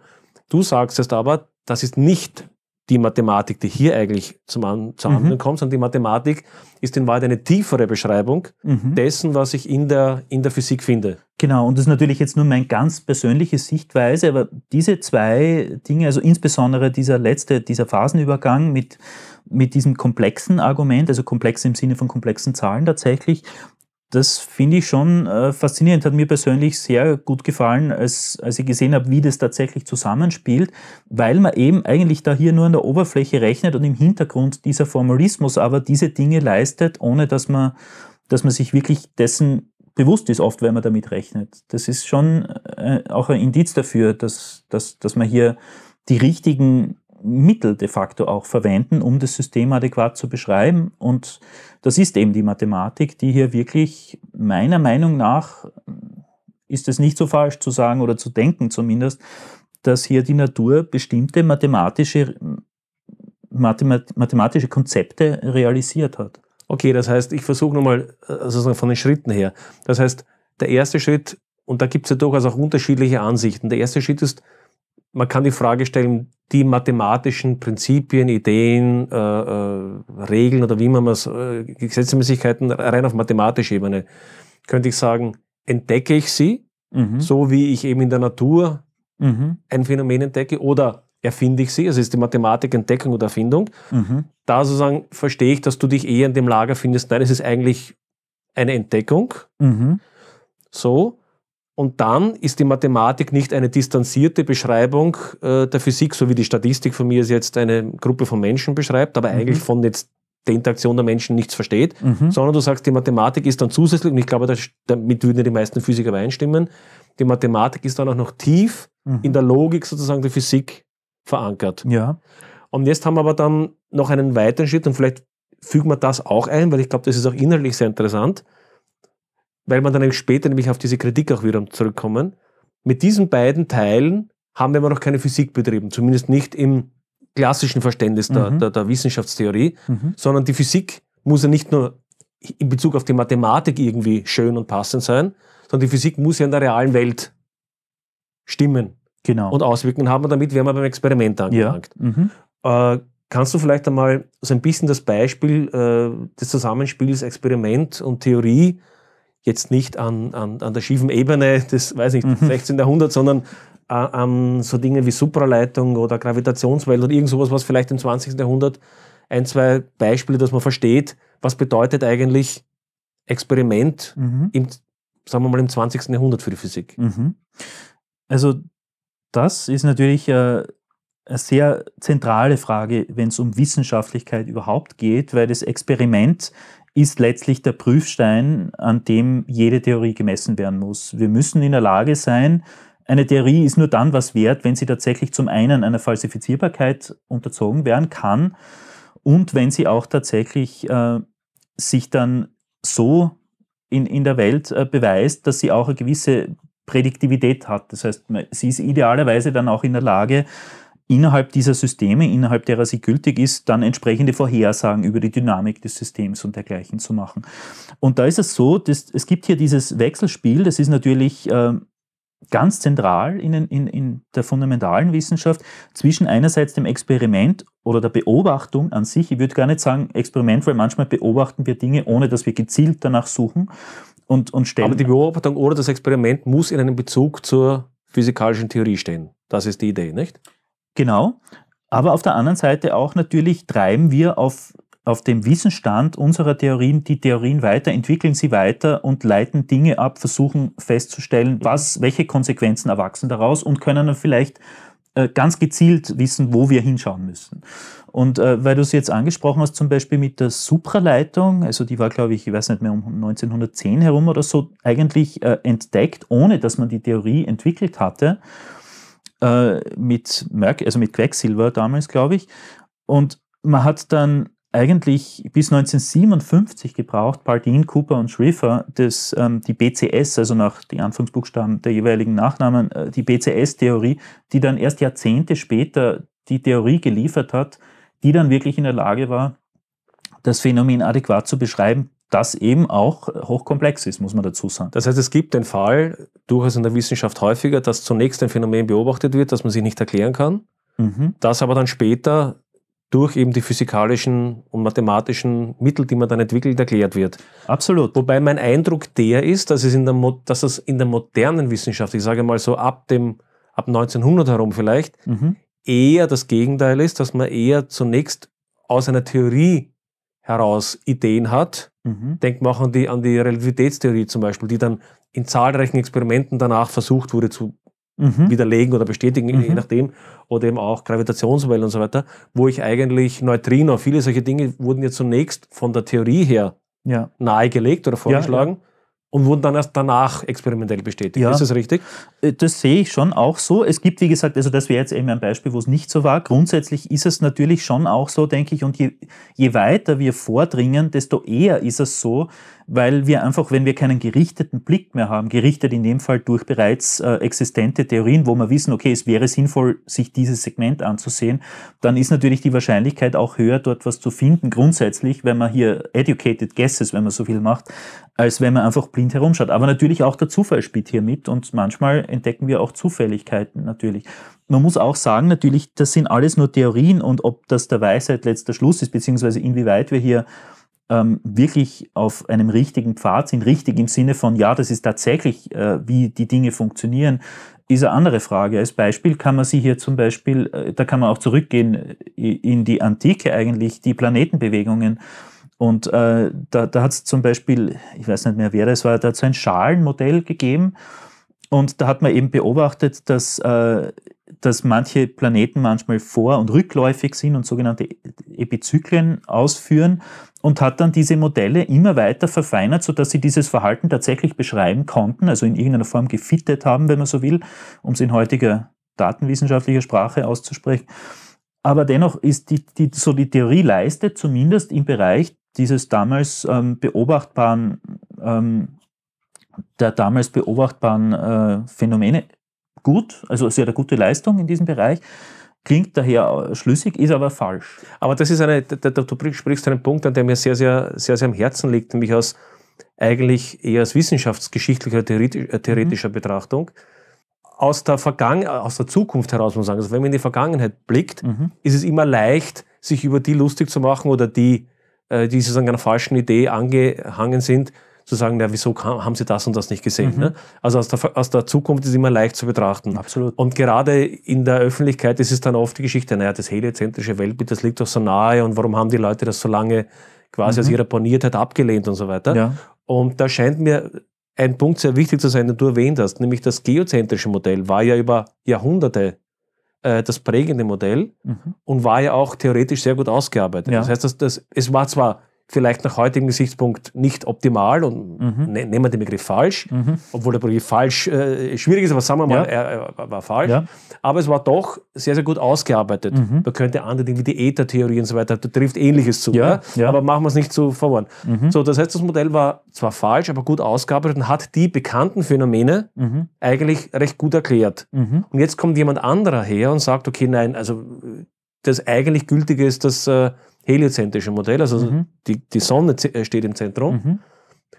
du sagst jetzt aber, das ist nicht die Mathematik, die hier eigentlich zum An zur Mhm. Anwendung kommt, sondern die Mathematik ist in Wahrheit eine tiefere Beschreibung Mhm. dessen, was ich in der, in der Physik finde. Genau, und das ist natürlich jetzt nur meine ganz persönliche Sichtweise, aber diese zwei Dinge, also insbesondere dieser letzte, dieser Phasenübergang mit, mit diesem komplexen Argument, also komplex im Sinne von komplexen Zahlen tatsächlich, das finde ich schon äh, faszinierend, hat mir persönlich sehr gut gefallen, als, als ich gesehen habe, wie das tatsächlich zusammenspielt, weil man eben eigentlich da hier nur an der Oberfläche rechnet und im Hintergrund dieser Formalismus aber diese Dinge leistet, ohne dass man, dass man sich wirklich dessen bewusst ist, oft, wenn man damit rechnet. Das ist schon äh, auch ein Indiz dafür, dass, dass, dass man hier die richtigen Mittel de facto auch verwenden, um das System adäquat zu beschreiben. Und das ist eben die Mathematik, die hier wirklich meiner Meinung nach ist es nicht so falsch zu sagen oder zu denken zumindest, dass hier die Natur bestimmte mathematische, Mathemat mathematische Konzepte realisiert hat. Okay, das heißt, ich versuche nochmal also von den Schritten her. Das heißt, der erste Schritt, und da gibt es ja durchaus auch unterschiedliche Ansichten. Der erste Schritt ist, man kann die Frage stellen, die mathematischen Prinzipien, Ideen, äh, äh, Regeln oder wie man es, äh, Gesetzmäßigkeiten rein auf mathematischer Ebene, könnte ich sagen, entdecke ich sie, Mhm. so wie ich eben in der Natur Mhm. ein Phänomen entdecke, oder erfinde ich sie, also ist die Mathematik Entdeckung oder Erfindung. Mhm. Da sozusagen verstehe ich, dass du dich eher in dem Lager findest, nein, es ist eigentlich eine Entdeckung, Mhm. so. Und dann ist die Mathematik nicht eine distanzierte Beschreibung äh, der Physik, so wie die Statistik von mir es jetzt eine Gruppe von Menschen beschreibt, aber eigentlich von jetzt der Interaktion der Menschen nichts versteht, Mhm. sondern du sagst, die Mathematik ist dann zusätzlich, und ich glaube, damit würden ja die meisten Physiker übereinstimmen, die Mathematik ist dann auch noch tief Mhm. in der Logik sozusagen der Physik verankert. ja. Und jetzt haben wir aber dann noch einen weiteren Schritt und vielleicht fügen wir das auch ein, weil ich glaube, das ist auch inhaltlich sehr interessant, weil man dann nämlich später nämlich auf diese Kritik auch wieder zurückkommen. Mit diesen beiden Teilen haben wir aber noch keine Physik betrieben, zumindest nicht im klassischen Verständnis der, Mhm. der, der Wissenschaftstheorie, Mhm. sondern die Physik muss ja nicht nur in Bezug auf die Mathematik irgendwie schön und passend sein, sondern die Physik muss ja in der realen Welt stimmen Genau. und Auswirkungen haben. Und damit wären wir beim Experiment ja. angelangt. Mhm. Äh, kannst du vielleicht einmal so ein bisschen das Beispiel äh, des Zusammenspiels Experiment und Theorie jetzt nicht an, an, an der schiefen Ebene des, weiß nicht, Mhm. 16. Jahrhunderts, sondern äh, an so Dinge wie Supraleitung oder Gravitationswellen oder irgend sowas, was vielleicht im 20. Jahrhundert ein, zwei Beispiele, dass man versteht, was bedeutet eigentlich Experiment Mhm. im, sagen wir mal, im 20. Jahrhundert für die Physik. Mhm. Also das ist natürlich äh, eine sehr zentrale Frage, wenn es um Wissenschaftlichkeit überhaupt geht, weil das Experiment ist letztlich der Prüfstein, an dem jede Theorie gemessen werden muss. Wir müssen in der Lage sein, eine Theorie ist nur dann was wert, wenn sie tatsächlich zum einen einer Falsifizierbarkeit unterzogen werden kann und wenn sie auch tatsächlich äh, sich dann so in, in der Welt äh, beweist, dass sie auch eine gewisse Prädiktivität hat. Das heißt, sie ist idealerweise dann auch in der Lage, innerhalb dieser Systeme, innerhalb derer sie gültig ist, dann entsprechende Vorhersagen über die Dynamik des Systems und dergleichen zu machen. Und da ist es so, dass es gibt hier dieses Wechselspiel, das ist natürlich äh, ganz zentral in, in, in der fundamentalen Wissenschaft zwischen einerseits dem Experiment oder der Beobachtung an sich. Ich würde gar nicht sagen Experiment, weil manchmal beobachten wir Dinge, ohne dass wir gezielt danach suchen und, und stellen. Aber die Beobachtung oder das Experiment muss in einem Bezug zur physikalischen Theorie stehen. Das ist die Idee, nicht? Genau. Aber auf der anderen Seite auch natürlich treiben wir auf, auf dem Wissensstand unserer Theorien die Theorien weiter, entwickeln sie weiter und leiten Dinge ab, versuchen festzustellen, was, welche Konsequenzen erwachsen daraus und können dann vielleicht äh, ganz gezielt wissen, wo wir hinschauen müssen. Und äh, weil du es jetzt angesprochen hast, zum Beispiel mit der Supraleitung, also die war, glaube ich, ich weiß nicht mehr, um 1910 herum oder so, eigentlich äh, entdeckt, ohne dass man die Theorie entwickelt hatte äh, mit Merk also mit Quecksilber damals, glaube ich. Und man hat dann eigentlich bis 1957 gebraucht, Bardeen, Cooper und Schrieffer, das, ähm, die BCS, also nach die Anfangsbuchstaben der jeweiligen Nachnamen, äh, die BCS-Theorie, die dann erst Jahrzehnte später die Theorie geliefert hat, die dann wirklich in der Lage war, das Phänomen adäquat zu beschreiben, das eben auch hochkomplex ist, muss man dazu sagen. Das heißt, es gibt den Fall, durchaus in der Wissenschaft häufiger, dass zunächst ein Phänomen beobachtet wird, das man sich nicht erklären kann, Mhm. das aber dann später durch eben die physikalischen und mathematischen Mittel, die man dann entwickelt, erklärt wird. Absolut. Wobei mein Eindruck der ist, dass es in der, Mo dass es in der modernen Wissenschaft, ich sage mal so ab dem ab 1900 herum vielleicht, Mhm. eher das Gegenteil ist, dass man eher zunächst aus einer Theorie heraus Ideen hat. Mhm. Denkt man auch an die, an die Relativitätstheorie zum Beispiel, die dann in zahlreichen Experimenten danach versucht wurde zu Mhm. widerlegen oder bestätigen, Mhm. je nachdem, oder eben auch Gravitationswellen und so weiter, wo ich eigentlich Neutrino, viele solche Dinge wurden ja zunächst von der Theorie her Ja. nahegelegt oder vorgeschlagen und wurden dann erst danach experimentell bestätigt. Ja. Ist das richtig? Äh, Das sehe ich schon auch so. Es gibt, wie gesagt, also das wäre jetzt eben ein Beispiel, wo es nicht so war. Grundsätzlich ist es natürlich schon auch so, denke ich, und je, je weiter wir vordringen, desto eher ist es so, weil wir einfach, wenn wir keinen gerichteten Blick mehr haben, gerichtet in dem Fall durch bereits äh, existente Theorien, wo wir wissen, okay, es wäre sinnvoll, sich dieses Segment anzusehen, dann ist natürlich die Wahrscheinlichkeit auch höher, dort was zu finden, grundsätzlich, wenn man hier educated guesses, wenn man so viel macht, als wenn man einfach blind herumschaut. Aber natürlich auch der Zufall spielt hier mit und manchmal entdecken wir auch Zufälligkeiten natürlich. Man muss auch sagen, natürlich, das sind alles nur Theorien und ob das der Weisheit letzter Schluss ist, beziehungsweise inwieweit wir hier ähm, wirklich auf einem richtigen Pfad sind, richtig im Sinne von, ja, das ist tatsächlich, äh, wie die Dinge funktionieren, ist eine andere Frage. Als Beispiel kann man sie hier zum Beispiel, äh, da kann man auch zurückgehen äh, in die Antike eigentlich, die Planetenbewegungen. Und äh, da, da hat es zum Beispiel, ich weiß nicht mehr, wer das war, da hat es ein Schalenmodell gegeben. Und da hat man eben beobachtet, dass, äh, dass manche Planeten manchmal vor- und rückläufig sind und sogenannte Epizyklen ausführen und hat dann diese Modelle immer weiter verfeinert, sodass sie dieses Verhalten tatsächlich beschreiben konnten, also in irgendeiner Form gefittet haben, wenn man so will, um es in heutiger datenwissenschaftlicher Sprache auszusprechen. Aber dennoch ist die, die, so die Theorie leistet zumindest im Bereich dieses damals ähm, beobachtbaren, ähm, der damals beobachtbaren äh, Phänomene gut, also sehr eine gute Leistung in diesem Bereich. Klingt daher schlüssig, ist aber falsch. Aber das ist eine, du sprichst einen Punkt an, der mir sehr, sehr, sehr, sehr am Herzen liegt, nämlich aus eigentlich eher aus wissenschaftsgeschichtlicher, äh, theoretischer mhm. Betrachtung. Aus der, Vergangen aus der Zukunft heraus muss man sagen, also wenn man in die Vergangenheit blickt, mhm. ist es immer leicht, sich über die lustig zu machen oder die, äh, die sozusagen einer falschen Idee angehangen sind, zu sagen, ja, wieso haben Sie das und das nicht gesehen? Mhm. Ne? Also aus der, aus der Zukunft ist immer leicht zu betrachten. Absolut. Und gerade in der Öffentlichkeit ist es dann oft die Geschichte, naja, das heliozentrische Weltbild, das liegt doch so nahe und warum haben die Leute das so lange quasi mhm. aus ihrer Boniertheit abgelehnt und so weiter. Ja. Und da scheint mir ein Punkt sehr wichtig zu sein, den du erwähnt hast, nämlich das geozentrische Modell war ja über Jahrhunderte äh, das prägende Modell mhm. und war ja auch theoretisch sehr gut ausgearbeitet. Ja. Das heißt, dass, dass, es war zwar vielleicht nach heutigem Gesichtspunkt nicht optimal und mhm. ne, nehmen wir den Begriff falsch, mhm. obwohl der Begriff falsch äh, schwierig ist, aber sagen wir mal, ja. er, er, war falsch. Ja. Aber es war doch sehr, sehr gut ausgearbeitet. Mhm. Man könnte andere Dinge wie die Äthertheorie und so weiter, da trifft Ähnliches zu. Ja. Aber machen wir es nicht zu verworren. Mhm. So, das heißt, das Modell war zwar falsch, aber gut ausgearbeitet und hat die bekannten Phänomene mhm. eigentlich recht gut erklärt. Mhm. Und jetzt kommt jemand anderer her und sagt, okay, nein, also das eigentlich Gültige ist, dass äh, heliozentrische Modell, also mhm. die, die Sonne äh, steht im Zentrum. Mhm.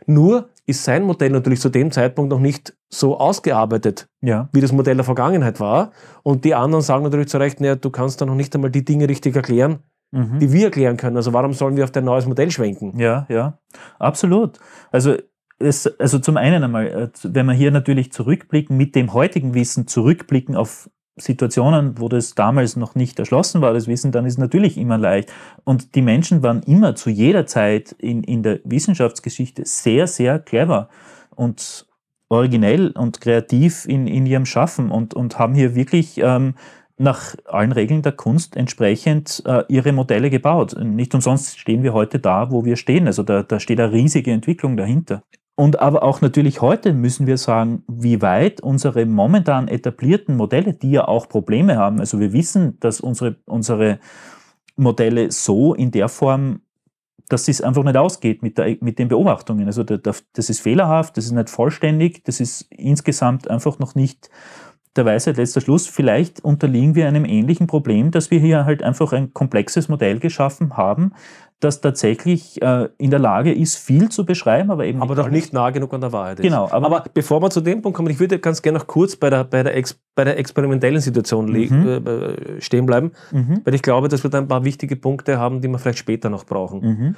Nur ist sein Modell natürlich zu dem Zeitpunkt noch nicht so ausgearbeitet, ja. wie das Modell der Vergangenheit war. Und die anderen sagen natürlich zu Recht, naja, du kannst da noch nicht einmal die Dinge richtig erklären, mhm. die wir erklären können. Also warum sollen wir auf dein neues Modell schwenken? Ja, ja, absolut. Also es, also zum einen einmal, äh, wenn wir hier natürlich zurückblicken, mit dem heutigen Wissen zurückblicken auf Situationen, wo das damals noch nicht erschlossen war, das Wissen, dann ist natürlich immer leicht. Und die Menschen waren immer zu jeder Zeit in, in der Wissenschaftsgeschichte sehr, sehr clever und originell und kreativ in, in ihrem Schaffen und, und haben hier wirklich ähm, nach allen Regeln der Kunst entsprechend äh, ihre Modelle gebaut. Nicht umsonst stehen wir heute da, wo wir stehen. Also da, da steht eine riesige Entwicklung dahinter. Und aber auch natürlich heute müssen wir sagen, wie weit unsere momentan etablierten Modelle, die ja auch Probleme haben, also wir wissen, dass unsere, unsere Modelle so in der Form, dass es einfach nicht ausgeht mit, der, mit den Beobachtungen. Also das ist fehlerhaft, das ist nicht vollständig, das ist insgesamt einfach noch nicht der Weisheit letzter Schluss. Vielleicht unterliegen wir einem ähnlichen Problem, dass wir hier halt einfach ein komplexes Modell geschaffen haben, das tatsächlich äh, in der Lage ist, viel zu beschreiben, aber eben aber doch nicht nah genug an der Wahrheit ist. Genau. Aber, aber, bevor wir zu dem Punkt kommen, ich würde ganz gerne noch kurz bei der, bei der, Ex, bei der experimentellen Situation mhm. äh, stehen bleiben, mhm. weil ich glaube, dass wir da ein paar wichtige Punkte haben, die wir vielleicht später noch brauchen. Mhm.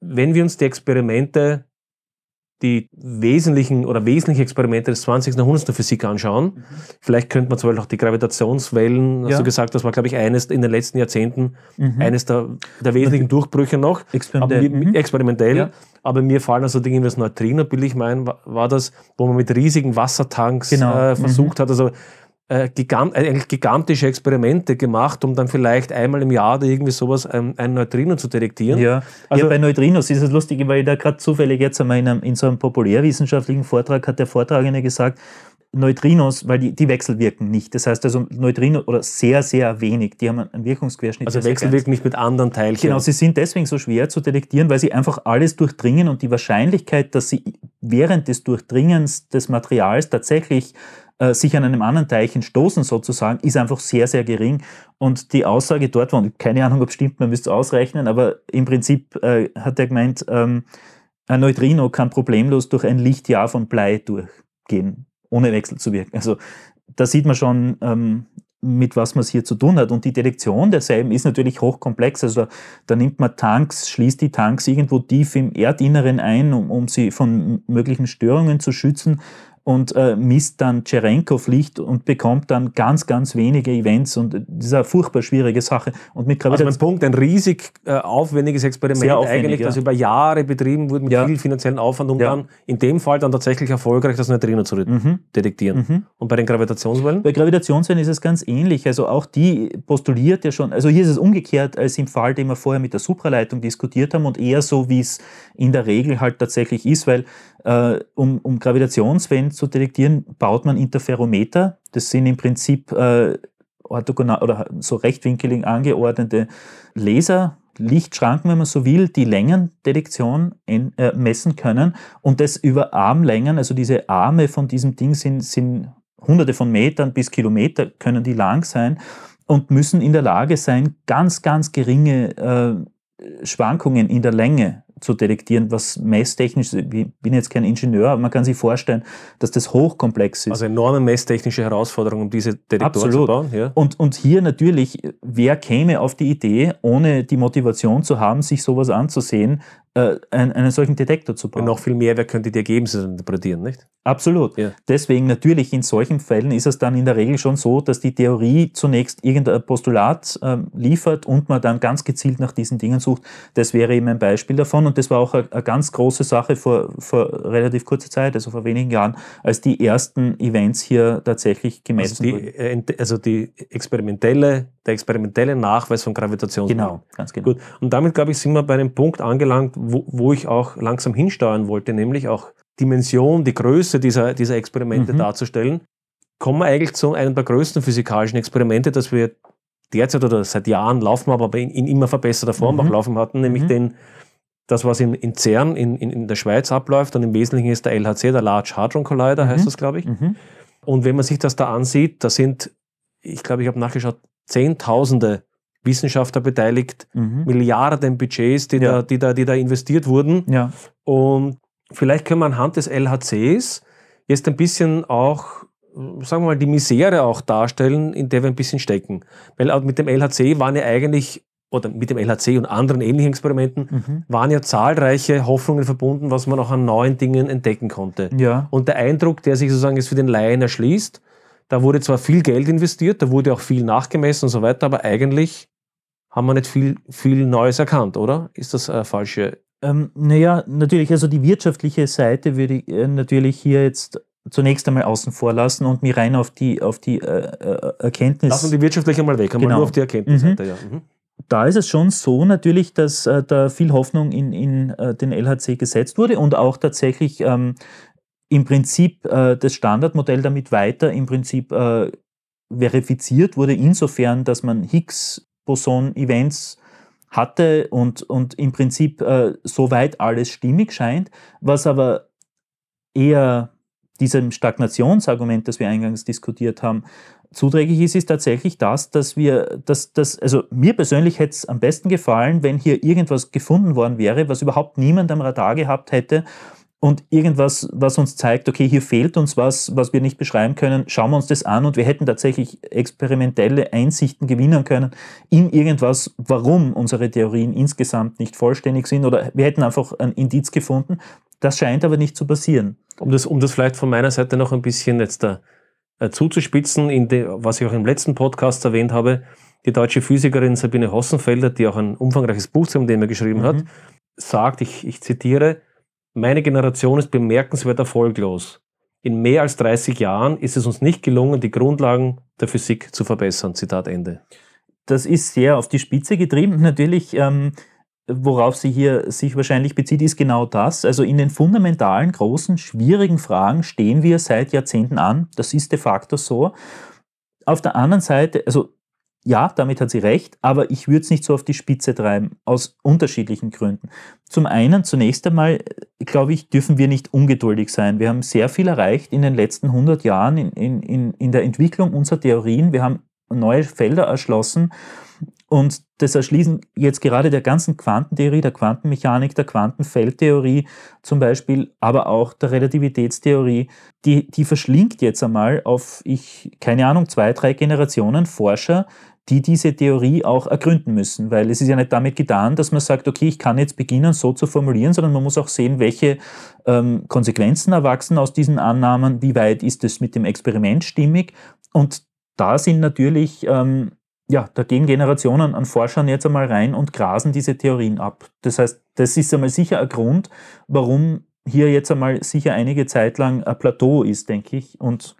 Wenn wir uns die Experimente die wesentlichen oder wesentlichen Experimente des 20. Jahrhunderts der Physik anschauen. Mhm. Vielleicht könnte man zum Beispiel auch die Gravitationswellen, hast ja. du gesagt, das war, glaube ich, eines in den letzten Jahrzehnten, mhm. eines der, der wesentlichen Durchbrüche noch. Experimentell. Aber, mhm. experimentell. Ja. Aber mir fallen also Dinge wie das Neutrino-Bild, ich meine, war, war das, wo man mit riesigen Wassertanks genau. äh, versucht mhm. hat, also äh, gigant, äh, eigentlich gigantische Experimente gemacht, um dann vielleicht einmal im Jahr oder irgendwie sowas ein, ein Neutrino zu detektieren. Ja, also ja, bei Neutrinos ist es lustig, weil ich da gerade zufällig jetzt einmal in, einem, in so einem populärwissenschaftlichen Vortrag hat der Vortragende gesagt, Neutrinos, weil die, die wechselwirken nicht. Das heißt also Neutrino oder sehr, sehr wenig. Die haben einen Wirkungsquerschnitt. Also wechselwirken nicht mit anderen Teilchen. Genau, sie sind deswegen so schwer zu detektieren, weil sie einfach alles durchdringen und die Wahrscheinlichkeit, dass sie während des Durchdringens des Materials tatsächlich äh, sich an einem anderen Teilchen stoßen sozusagen, ist einfach sehr, sehr gering. Und die Aussage dort war, keine Ahnung, ob es stimmt, man müsste es ausrechnen, aber im Prinzip äh, hat er gemeint, ähm, ein Neutrino kann problemlos durch ein Lichtjahr von Blei durchgehen, ohne Wechsel zu wirken. Also da sieht man schon, ähm, mit was man es hier zu tun hat. Und die Detektion derselben ist natürlich hochkomplex. Also da nimmt man Tanks, schließt die Tanks irgendwo tief im Erdinneren ein, um, um sie von möglichen Störungen zu schützen. Und äh, misst dann Cherenkov-Licht und bekommt dann ganz, ganz wenige Events und das ist eine furchtbar schwierige Sache. Und mit Also mein Punkt, ein riesig äh, aufwendiges Experiment aufwendig, eigentlich, ja. das über Jahre betrieben wurde mit Ja. viel finanziellen Aufwand, um Ja. dann in dem Fall dann tatsächlich erfolgreich das Neutrino zu Mhm. detektieren. Mhm. Und bei den Gravitationswellen? Bei Gravitationswellen ist es ganz ähnlich. Also auch die postuliert ja schon, also hier ist es umgekehrt als im Fall, den wir vorher mit der Supraleitung diskutiert haben und eher so, wie es in der Regel halt tatsächlich ist, weil äh, um, um Gravitationswellen zu detektieren, baut man Interferometer. Das sind im Prinzip äh, orthogonal oder so rechtwinkelig angeordnete Laser. Lichtschranken, wenn man so will, die Längendetektion en- äh, messen können und das über Armlängen, also diese Arme von diesem Ding sind, sind hunderte von Metern bis Kilometer können die lang sein und müssen in der Lage sein, ganz, ganz geringe äh, Schwankungen in der Länge zu detektieren, was messtechnisch, ich bin jetzt kein Ingenieur, aber man kann sich vorstellen, dass das hochkomplex ist. Also enorme messtechnische Herausforderungen, um diese Detektoren Absolut. zu bauen. Ja. Und, und hier natürlich, wer käme auf die Idee, ohne die Motivation zu haben, sich sowas anzusehen, äh, einen, einen solchen Detektor zu Und bauen? noch viel mehr, wer könnte die Ergebnisse interpretieren, nicht? Absolut. Ja. Deswegen natürlich in solchen Fällen ist es dann in der Regel schon so, dass die Theorie zunächst irgendein Postulat ähm, liefert und man dann ganz gezielt nach diesen Dingen sucht. Das wäre eben ein Beispiel davon und das war auch eine, eine ganz große Sache vor, vor relativ kurzer Zeit, also vor wenigen Jahren, als die ersten Events hier tatsächlich gemessen Also wurden. die, äh, ent- also die experimentelle, der experimentelle Nachweis von Gravitation. Genau, ganz genau. Gut, und damit, glaube ich, sind wir bei einem Punkt angelangt, wo, wo ich auch langsam hinsteuern wollte, nämlich auch Dimension, die Größe dieser, dieser Experimente Mhm. darzustellen. Kommen wir eigentlich zu einem der größten physikalischen Experimente, das wir derzeit oder seit Jahren laufen, aber in, in immer verbesserter Form Mhm. auch laufen hatten, nämlich Mhm. den, das, was in, in CERN in, in, in der Schweiz abläuft und im Wesentlichen ist der LHC, der Large Hadron Collider, heißt Mhm. das, glaube ich. Mhm. Und wenn man sich das da ansieht, da sind, ich glaube, ich habe nachgeschaut, Zehntausende Wissenschaftler beteiligt, Mhm. Milliarden Budgets, die, Ja. da, die, da, die da investiert wurden. Ja. Und vielleicht können wir anhand des LHCs jetzt ein bisschen auch, sagen wir mal, die Misere auch darstellen, in der wir ein bisschen stecken. Weil mit dem LHC waren ja eigentlich, oder mit dem LHC und anderen ähnlichen Experimenten, Mhm. waren ja zahlreiche Hoffnungen verbunden, was man auch an neuen Dingen entdecken konnte. Ja. Und der Eindruck, der sich sozusagen jetzt für den Laien erschließt, da wurde zwar viel Geld investiert, da wurde auch viel nachgemessen und so weiter, aber eigentlich haben wir nicht viel, viel Neues erkannt, oder? Ist das eine falsche? Ähm, naja, natürlich, also die wirtschaftliche Seite würde ich äh, natürlich hier jetzt zunächst einmal außen vor lassen und mich rein auf die, auf die äh, äh, Erkenntnis. Lassen die wirtschaftliche mal weg, einmal Genau. nur auf die Erkenntnisseite. Ja. Mhm. Da ist es schon so natürlich, dass äh, da viel Hoffnung in, in äh, den LHC gesetzt wurde und auch tatsächlich ähm, im Prinzip äh, das Standardmodell damit weiter im Prinzip äh, verifiziert wurde, insofern, dass man Higgs-Boson-Events hatte und, und im Prinzip äh, soweit alles stimmig scheint, was aber eher diesem Stagnationsargument, das wir eingangs diskutiert haben, zuträglich ist, ist tatsächlich das, dass wir, dass, dass, also mir persönlich hätte es am besten gefallen, wenn hier irgendwas gefunden worden wäre, was überhaupt niemand am Radar gehabt hätte und irgendwas, was uns zeigt, okay, hier fehlt uns was, was wir nicht beschreiben können, schauen wir uns das an und wir hätten tatsächlich experimentelle Einsichten gewinnen können in irgendwas, warum unsere Theorien insgesamt nicht vollständig sind oder wir hätten einfach ein Indiz gefunden. Das scheint aber nicht zu passieren. Um, das, um das vielleicht von meiner Seite noch ein bisschen jetzt da, zuzuspitzen, in de, was ich auch im letzten Podcast erwähnt habe, die deutsche Physikerin Sabine Hossenfelder, die auch ein umfangreiches Buch zu dem Thema geschrieben hat, Mhm. sagt, ich, ich zitiere, meine Generation ist bemerkenswert erfolglos. In mehr als 30 Jahren ist es uns nicht gelungen, die Grundlagen der Physik zu verbessern. Zitat Ende. Das ist sehr auf die Spitze getrieben. Natürlich, ähm, worauf sie hier sich wahrscheinlich bezieht, ist genau das. Also in den fundamentalen, großen, schwierigen Fragen stehen wir seit Jahrzehnten an. Das ist de facto so. Auf der anderen Seite, also ja, damit hat sie recht, aber ich würde es nicht so auf die Spitze treiben, aus unterschiedlichen Gründen. Zum einen, zunächst einmal, äh, glaube ich, dürfen wir nicht ungeduldig sein. Wir haben sehr viel erreicht in den letzten 100 Jahren in, in, in, in der Entwicklung unserer Theorien. Wir haben neue Felder erschlossen und das Erschließen jetzt gerade der ganzen Quantentheorie, der Quantenmechanik, der Quantenfeldtheorie zum Beispiel, aber auch der Relativitätstheorie, die, die verschlingt jetzt einmal auf, ich, keine Ahnung, zwei, drei Generationen Forscher, die diese Theorie auch ergründen müssen, weil es ist ja nicht damit getan, dass man sagt, okay, ich kann jetzt beginnen, so zu formulieren, sondern man muss auch sehen, welche ähm, Konsequenzen erwachsen aus diesen Annahmen, wie weit ist es mit dem Experiment stimmig. Und da sind natürlich ähm, ja, da gehen Generationen an Forschern jetzt einmal rein und grasen diese Theorien ab. Das heißt, das ist einmal sicher ein Grund, warum hier jetzt einmal sicher einige Zeit lang ein Plateau ist, denke ich, und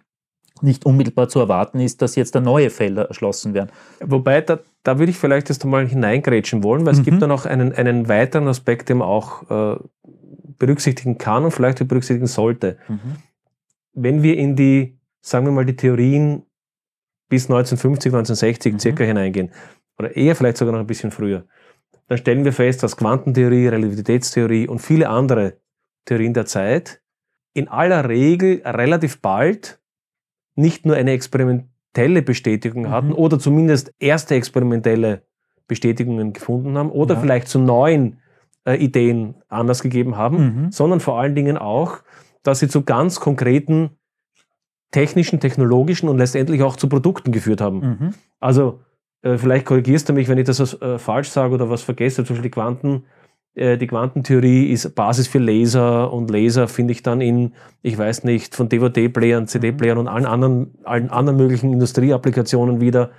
nicht unmittelbar zu erwarten ist, dass jetzt da neue Felder erschlossen werden. Wobei, da, da würde ich vielleicht jetzt einmal hineingrätschen wollen, weil mhm. es gibt da noch einen, einen weiteren Aspekt, den man auch äh, berücksichtigen kann und vielleicht berücksichtigen sollte. Mhm. Wenn wir in die, sagen wir mal, die Theorien bis 1950, 1960 mhm. circa hineingehen, oder eher vielleicht sogar noch ein bisschen früher, dann stellen wir fest, dass Quantentheorie, Relativitätstheorie und viele andere Theorien der Zeit in aller Regel relativ bald nicht nur eine experimentelle Bestätigung hatten mhm. oder zumindest erste experimentelle Bestätigungen gefunden haben oder ja. vielleicht zu neuen äh, Ideen Anlass gegeben haben, mhm. sondern vor allen Dingen auch, dass sie zu ganz konkreten technischen, technologischen und letztendlich auch zu Produkten geführt haben. Mhm. Also äh, vielleicht korrigierst du mich, wenn ich das äh, falsch sage oder was vergesse, zum Beispiel die Quanten äh, die Quantentheorie ist Basis für Laser und Laser finde ich dann in, ich weiß nicht, von DVD-Playern, CD-Playern und allen anderen, allen anderen möglichen Industrieapplikationen wieder.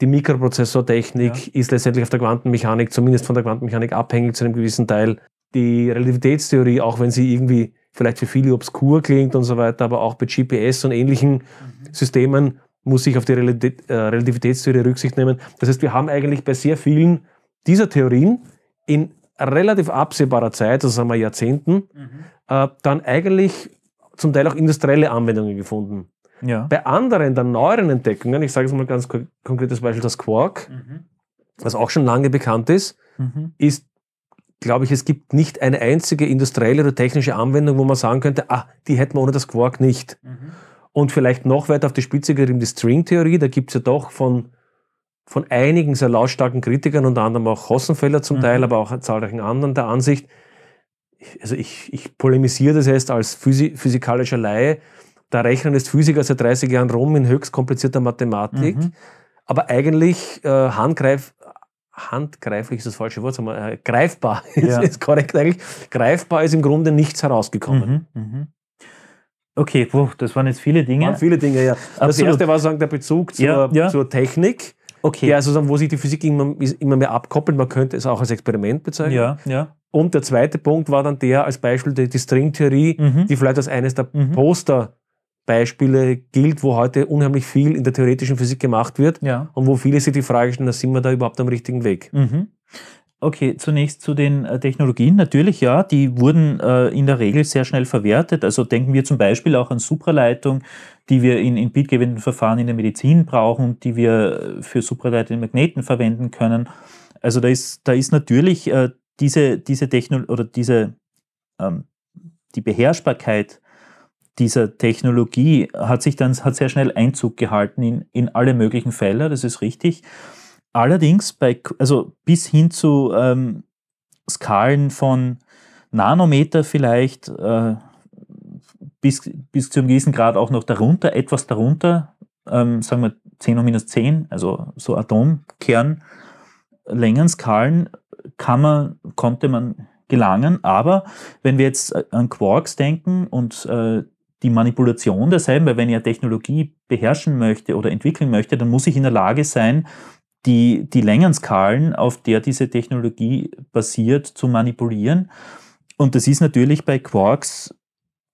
Die Mikroprozessortechnik ja. ist letztendlich auf der Quantenmechanik, zumindest von der Quantenmechanik abhängig zu einem gewissen Teil. Die Relativitätstheorie, auch wenn sie irgendwie vielleicht für viele obskur klingt und so weiter, aber auch bei GPS und ähnlichen mhm. Systemen muss ich auf die äh, Relativitätstheorie Rücksicht nehmen. Das heißt, wir haben eigentlich bei sehr vielen dieser Theorien in relativ absehbarer Zeit, also sagen wir Jahrzehnten, mhm. äh, dann eigentlich zum Teil auch industrielle Anwendungen gefunden. Ja. Bei anderen, der neueren Entdeckungen, ich sage jetzt mal ganz konkretes Beispiel, das Quark, mhm. was auch schon lange bekannt ist, mhm. ist, glaube ich, es gibt nicht eine einzige industrielle oder technische Anwendung, wo man sagen könnte, ah, die hätten wir ohne das Quark nicht. Mhm. Und vielleicht noch weiter auf die Spitze getrieben die Stringtheorie, da gibt es ja doch von von einigen sehr lautstarken Kritikern, unter anderem auch Hossenfeller zum mhm. Teil, aber auch zahlreichen anderen der Ansicht, also ich, ich polemisiere das jetzt als Physi physikalischer Laie, da rechnen jetzt Physiker seit 30 Jahren rum in höchst komplizierter Mathematik, mhm. aber eigentlich äh, handgreif, handgreiflich ist das falsche Wort, wir, äh, greifbar ja. ist, ist, korrekt eigentlich, greifbar ist im Grunde nichts herausgekommen. Mhm. mhm. Okay, puh, das waren jetzt viele Dinge. Waren viele Dinge, ja. Absolut. Das erste war sagen, der Bezug zur, ja, ja. zur Technik. Okay. Ja, also wo sich die Physik immer, immer mehr abkoppelt, man könnte es auch als Experiment bezeichnen. Ja, ja. Und der zweite Punkt war dann der als Beispiel die, die Stringtheorie, mhm. die vielleicht als eines der mhm. Posterbeispiele gilt, wo heute unheimlich viel in der theoretischen Physik gemacht wird ja. und wo viele sich die Frage stellen, sind wir da überhaupt am richtigen Weg? Mhm. Okay, zunächst zu den äh, Technologien. Natürlich, ja, die wurden äh, in der Regel sehr schnell verwertet. Also denken wir zum Beispiel auch an Supraleitung, die wir in, in bitgewendeten Verfahren in der Medizin brauchen, die wir für supraleitende Magneten verwenden können. Also da ist, da ist natürlich äh, diese, diese Technologie oder diese, ähm, die Beherrschbarkeit dieser Technologie hat sich dann hat sehr schnell Einzug gehalten in, in alle möglichen Fälle, das ist richtig. Allerdings bei, also bis hin zu ähm, Skalen von Nanometer vielleicht, äh, bis, bis zu einem gewissen Grad auch noch darunter, etwas darunter, ähm, sagen wir 10 hoch minus 10, also so Atomkernlängenskalen, kann man, konnte man gelangen. Aber wenn wir jetzt an Quarks denken und äh, die Manipulation derselben, weil wenn ich eine Technologie beherrschen möchte oder entwickeln möchte, dann muss ich in der Lage sein, die, die Längenskalen, auf der diese Technologie basiert, zu manipulieren. Und das ist natürlich bei Quarks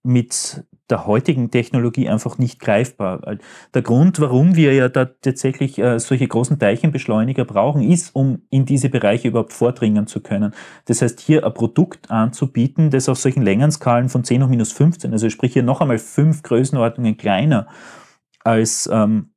mit der heutigen Technologie einfach nicht greifbar. Der Grund, warum wir ja da tatsächlich äh, solche großen Teilchenbeschleuniger brauchen, ist, um in diese Bereiche überhaupt vordringen zu können. Das heißt, hier ein Produkt anzubieten, das auf solchen Längenskalen von 10 hoch minus 15, also sprich hier noch einmal fünf Größenordnungen kleiner als, ähm,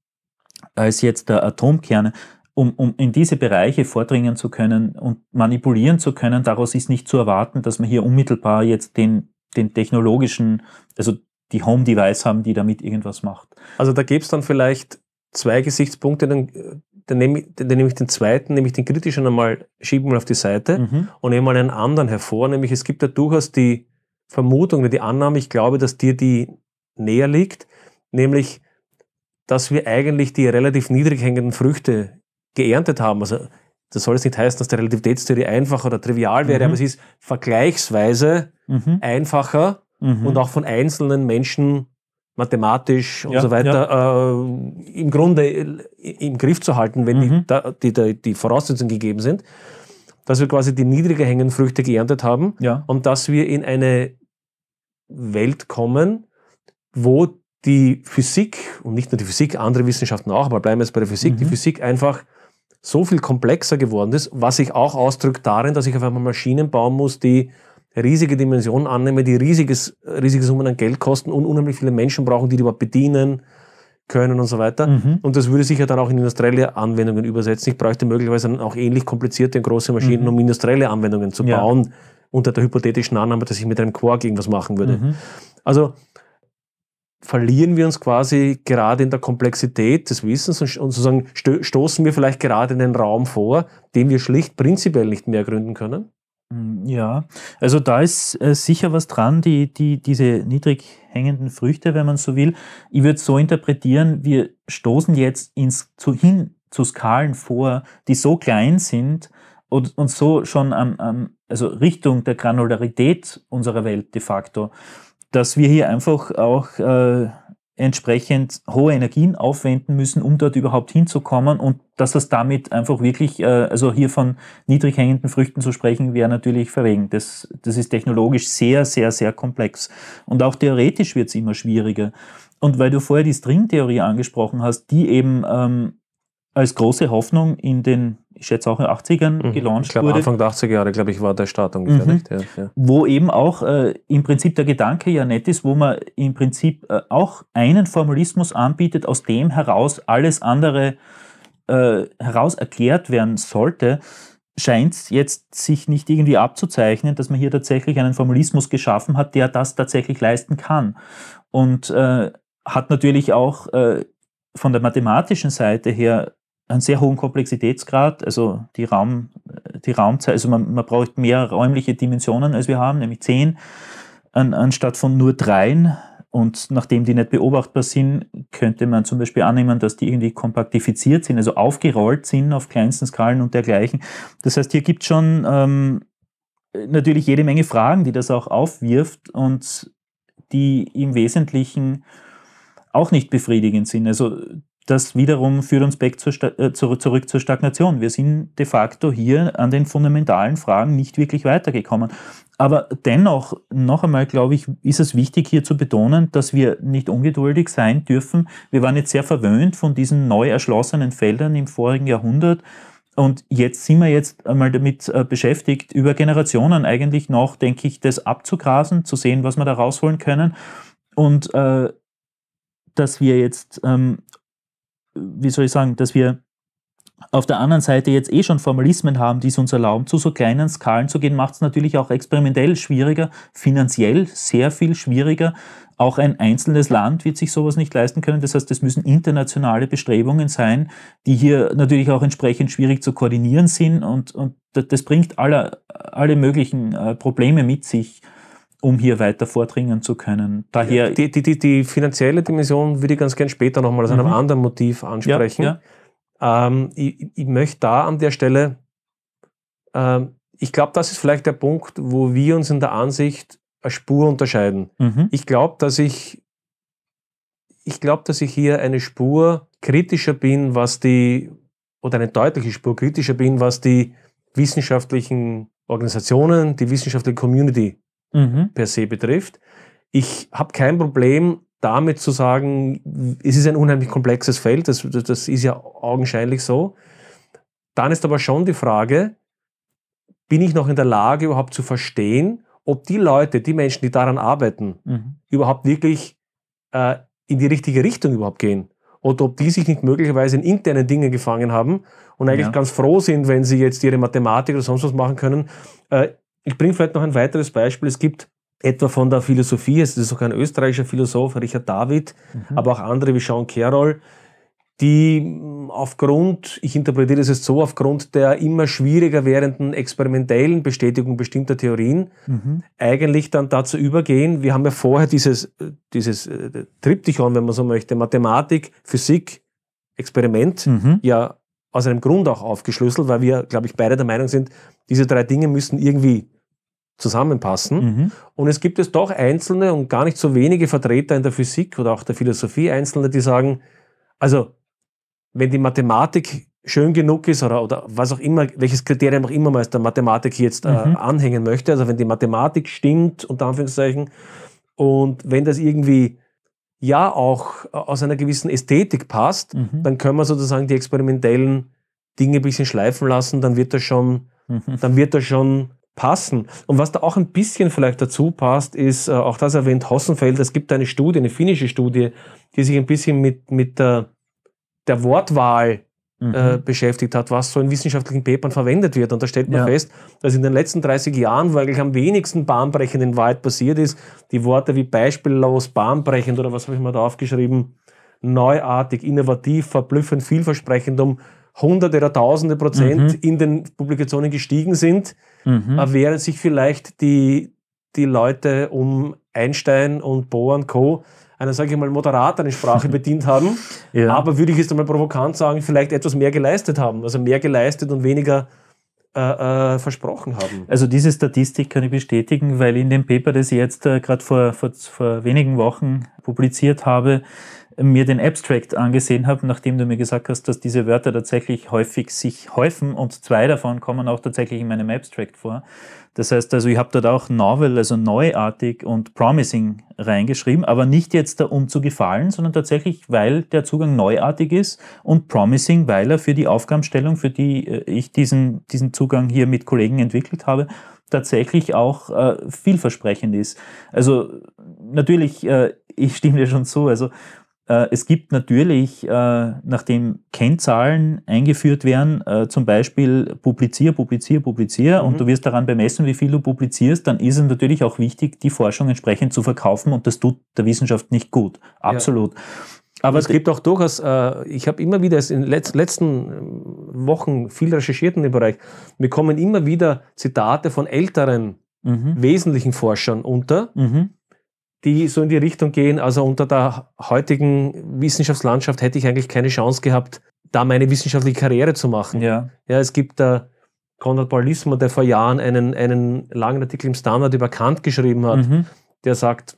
als jetzt der Atomkerne, um, um in diese Bereiche vordringen zu können und manipulieren zu können, daraus ist nicht zu erwarten, dass wir hier unmittelbar jetzt den, den technologischen, also die Home-Device haben, die damit irgendwas macht. Also da gäbe es dann vielleicht zwei Gesichtspunkte, dann, dann, nehme ich, dann nehme ich den zweiten, nämlich den kritischen einmal, schieben wir auf die Seite mhm. und nehme mal einen anderen hervor, nämlich es gibt ja durchaus die Vermutung, die Annahme, ich glaube, dass dir die näher liegt, nämlich, dass wir eigentlich die relativ niedrig hängenden Früchte geerntet haben, also das soll jetzt nicht heißen, dass die Relativitätstheorie einfach oder trivial wäre, Mhm. aber es ist vergleichsweise Mhm. einfacher Mhm. und auch von einzelnen Menschen mathematisch und Ja, so weiter äh, im Grunde äh, im Griff zu halten, wenn Mhm. die, die, die, die Voraussetzungen gegeben sind, dass wir quasi die niedriger hängenden Früchte geerntet haben ja. und dass wir in eine Welt kommen, wo die Physik und nicht nur die Physik, andere Wissenschaften auch, aber bleiben wir jetzt bei der Physik, die Mhm. Physik einfach so viel komplexer geworden ist, was sich auch ausdrückt darin, dass ich auf einmal Maschinen bauen muss, die riesige Dimensionen annehmen, die riesiges, riesige Summen an Geld kosten und unheimlich viele Menschen brauchen, die die überhaupt bedienen können und so weiter. Mhm. Und das würde sich ja dann auch in industrielle Anwendungen übersetzen. Ich bräuchte möglicherweise dann auch ähnlich komplizierte und große Maschinen, Mhm. um industrielle Anwendungen zu Ja. bauen, unter der hypothetischen Annahme, dass ich mit einem Quark irgendwas machen würde. Mhm. Also verlieren wir uns quasi gerade in der Komplexität des Wissens und, und sozusagen stoßen wir vielleicht gerade in einen Raum vor, den wir schlicht prinzipiell nicht mehr gründen können? Mm, Ja, also da ist äh, sicher was dran, die, die, diese niedrig hängenden Früchte, wenn man so will. Ich würde so interpretieren, wir stoßen jetzt ins, zu, hin zu Skalen vor, die so klein sind und, und so schon am, am, also Richtung der Granularität unserer Welt de facto, dass wir hier einfach auch äh, entsprechend hohe Energien aufwenden müssen, um dort überhaupt hinzukommen und dass das damit einfach wirklich, äh, also hier von niedrig hängenden Früchten zu sprechen, wäre natürlich verwegen. Das, das ist technologisch sehr, sehr, sehr komplex. Und auch theoretisch wird es immer schwieriger. Und weil du vorher die Stringtheorie angesprochen hast, die eben ähm, als große Hoffnung in den, ich schätze auch in den 80ern Mhm. gelauncht Ich glaube, wurde Anfang der 80er Jahre, glaube ich, war der Start ungefähr, Mhm. nicht? Ja, ja. wo eben auch äh, im Prinzip der Gedanke ja nett ist, wo man im Prinzip äh, auch einen Formalismus anbietet, aus dem heraus alles andere äh, heraus erklärt werden sollte, scheint es jetzt sich nicht irgendwie abzuzeichnen, dass man hier tatsächlich einen Formalismus geschaffen hat, der das tatsächlich leisten kann. Und äh, hat natürlich auch äh, von der mathematischen Seite her einen sehr hohen Komplexitätsgrad, also die Raum, die Raumzeit, also man, man braucht mehr räumliche Dimensionen, als wir haben, nämlich zehn, an, anstatt von nur dreien. Und nachdem die nicht beobachtbar sind, könnte man zum Beispiel annehmen, dass die irgendwie kompaktifiziert sind, also aufgerollt sind auf kleinsten Skalen und dergleichen. Das heißt, hier gibt es schon ähm, natürlich jede Menge Fragen, die das auch aufwirft und die im Wesentlichen auch nicht befriedigend sind. Also das wiederum führt uns back zur äh, zurück, zurück zur Stagnation. Wir sind de facto hier an den fundamentalen Fragen nicht wirklich weitergekommen. Aber dennoch, noch einmal, glaube ich, ist es wichtig hier zu betonen, dass wir nicht ungeduldig sein dürfen. Wir waren jetzt sehr verwöhnt von diesen neu erschlossenen Feldern im vorigen Jahrhundert. Und jetzt sind wir jetzt einmal damit äh, beschäftigt, über Generationen eigentlich noch, denke ich, das abzugrasen, zu sehen, was wir da rausholen können. Und äh, dass wir jetzt ähm, wie soll ich sagen, dass wir auf der anderen Seite jetzt eh schon Formalismen haben, die es uns erlauben, zu so kleinen Skalen zu gehen, macht es natürlich auch experimentell schwieriger, finanziell sehr viel schwieriger. Auch ein einzelnes Land wird sich sowas nicht leisten können. Das heißt, es müssen internationale Bestrebungen sein, die hier natürlich auch entsprechend schwierig zu koordinieren sind. Und, und das bringt alle, alle möglichen äh, Probleme mit sich um hier weiter vordringen zu können. Daher Die, die, die, die finanzielle Dimension würde ich ganz gern später nochmal aus einem Mhm. anderen Motiv ansprechen. Ja, ja. Ähm, ich, ich möchte da an der Stelle, ähm, ich glaube, das ist vielleicht der Punkt, wo wir uns in der Ansicht eine Spur unterscheiden. Mhm. Ich glaube, dass ich, ich glaube, dass ich hier eine Spur kritischer bin, was die, oder eine deutliche Spur kritischer bin, was die wissenschaftlichen Organisationen, die wissenschaftliche Community Mhm. per se betrifft. Ich habe kein Problem damit zu sagen, es ist ein unheimlich komplexes Feld, das, das, ist ja augenscheinlich so. Dann ist aber schon die Frage, bin ich noch in der Lage überhaupt zu verstehen, ob die Leute, die Menschen, die daran arbeiten, Mhm. überhaupt wirklich äh, in die richtige Richtung überhaupt gehen. Oder ob die sich nicht möglicherweise in internen Dingen gefangen haben und eigentlich Ja. ganz froh sind, wenn sie jetzt ihre Mathematik oder sonst was machen können. Äh, ich bringe vielleicht noch ein weiteres Beispiel. Es gibt etwa von der Philosophie, es ist auch ein österreichischer Philosoph, Richard David, Mhm. aber auch andere wie Sean Carroll, die mh, aufgrund, ich interpretiere es jetzt so, aufgrund der immer schwieriger werdenden experimentellen Bestätigung bestimmter Theorien Mhm. eigentlich dann dazu übergehen. Wir haben ja vorher dieses, äh, dieses äh, Triptychon, wenn man so möchte, Mathematik, Physik, Experiment, Mhm. ja aus einem Grund auch aufgeschlüsselt, weil wir, glaube ich, beide der Meinung sind, diese drei Dinge müssen irgendwie zusammenpassen. Mhm. Und es gibt es doch einzelne und gar nicht so wenige Vertreter in der Physik oder auch der Philosophie einzelne, die sagen, also wenn die Mathematik schön genug ist oder, oder was auch immer, welches Kriterium auch immer man der Mathematik jetzt äh, Mhm. anhängen möchte, also wenn die Mathematik stimmt, unter Anführungszeichen, und wenn das irgendwie ja auch aus einer gewissen Ästhetik passt, Mhm. dann können wir sozusagen die experimentellen Dinge ein bisschen schleifen lassen, dann wird das schon, Mhm. dann wird das schon passen. Und was da auch ein bisschen vielleicht dazu passt, ist, äh, auch das erwähnt Hossenfeld, es gibt eine Studie, eine finnische Studie, die sich ein bisschen mit, mit der, der Wortwahl Mhm. äh, beschäftigt hat, was so in wissenschaftlichen Papern verwendet wird. Und da stellt man Ja. fest, dass in den letzten 30 Jahren, wo eigentlich am wenigsten bahnbrechend in Wahrheit passiert ist, die Worte wie beispiellos, bahnbrechend oder was habe ich mal da aufgeschrieben, neuartig, innovativ, verblüffend, vielversprechend um hunderte oder tausende Prozent Mhm. in den Publikationen gestiegen sind, Mhm. äh, während sich vielleicht die, die Leute um Einstein und Bohr und Co. einer, sage ich mal, moderateren Sprache bedient haben. ja. Aber würde ich jetzt einmal provokant sagen, vielleicht etwas mehr geleistet haben. Also mehr geleistet und weniger äh, äh, versprochen haben. Also diese Statistik kann ich bestätigen, weil in dem Paper, das ich jetzt äh, gerade vor, vor, vor wenigen Wochen publiziert habe, mir den Abstract angesehen habe, nachdem du mir gesagt hast, dass diese Wörter tatsächlich häufig sich häufen und zwei davon kommen auch tatsächlich in meinem Abstract vor. Das heißt also, ich habe dort auch Novel, also neuartig und promising reingeschrieben, aber nicht jetzt da, um zu gefallen, sondern tatsächlich, weil der Zugang neuartig ist und promising, weil er für die Aufgabenstellung, für die äh, ich diesen, diesen Zugang hier mit Kollegen entwickelt habe, tatsächlich auch äh, vielversprechend ist. Also natürlich, äh, ich stimme dir schon zu, also es gibt natürlich, äh, nachdem Kennzahlen eingeführt werden, äh, zum Beispiel publizier, publizier, publizier Mhm. und du wirst daran bemessen, wie viel du publizierst, dann ist es natürlich auch wichtig, die Forschung entsprechend zu verkaufen und das tut der Wissenschaft nicht gut. Absolut. Aber Aber es gibt auch durchaus, äh, ich habe immer wieder es in den letz letzten Wochen viel recherchiert in dem Bereich, mir kommen immer wieder Zitate von älteren, mhm. wesentlichen Forschern unter, Mhm. Die so in die Richtung gehen, also unter der heutigen Wissenschaftslandschaft hätte ich eigentlich keine Chance gehabt, da meine wissenschaftliche Karriere zu machen. Ja. Ja, es gibt da Konrad Paul der vor Jahren einen, einen langen Artikel im Standard über Kant geschrieben hat, Mhm. der sagt,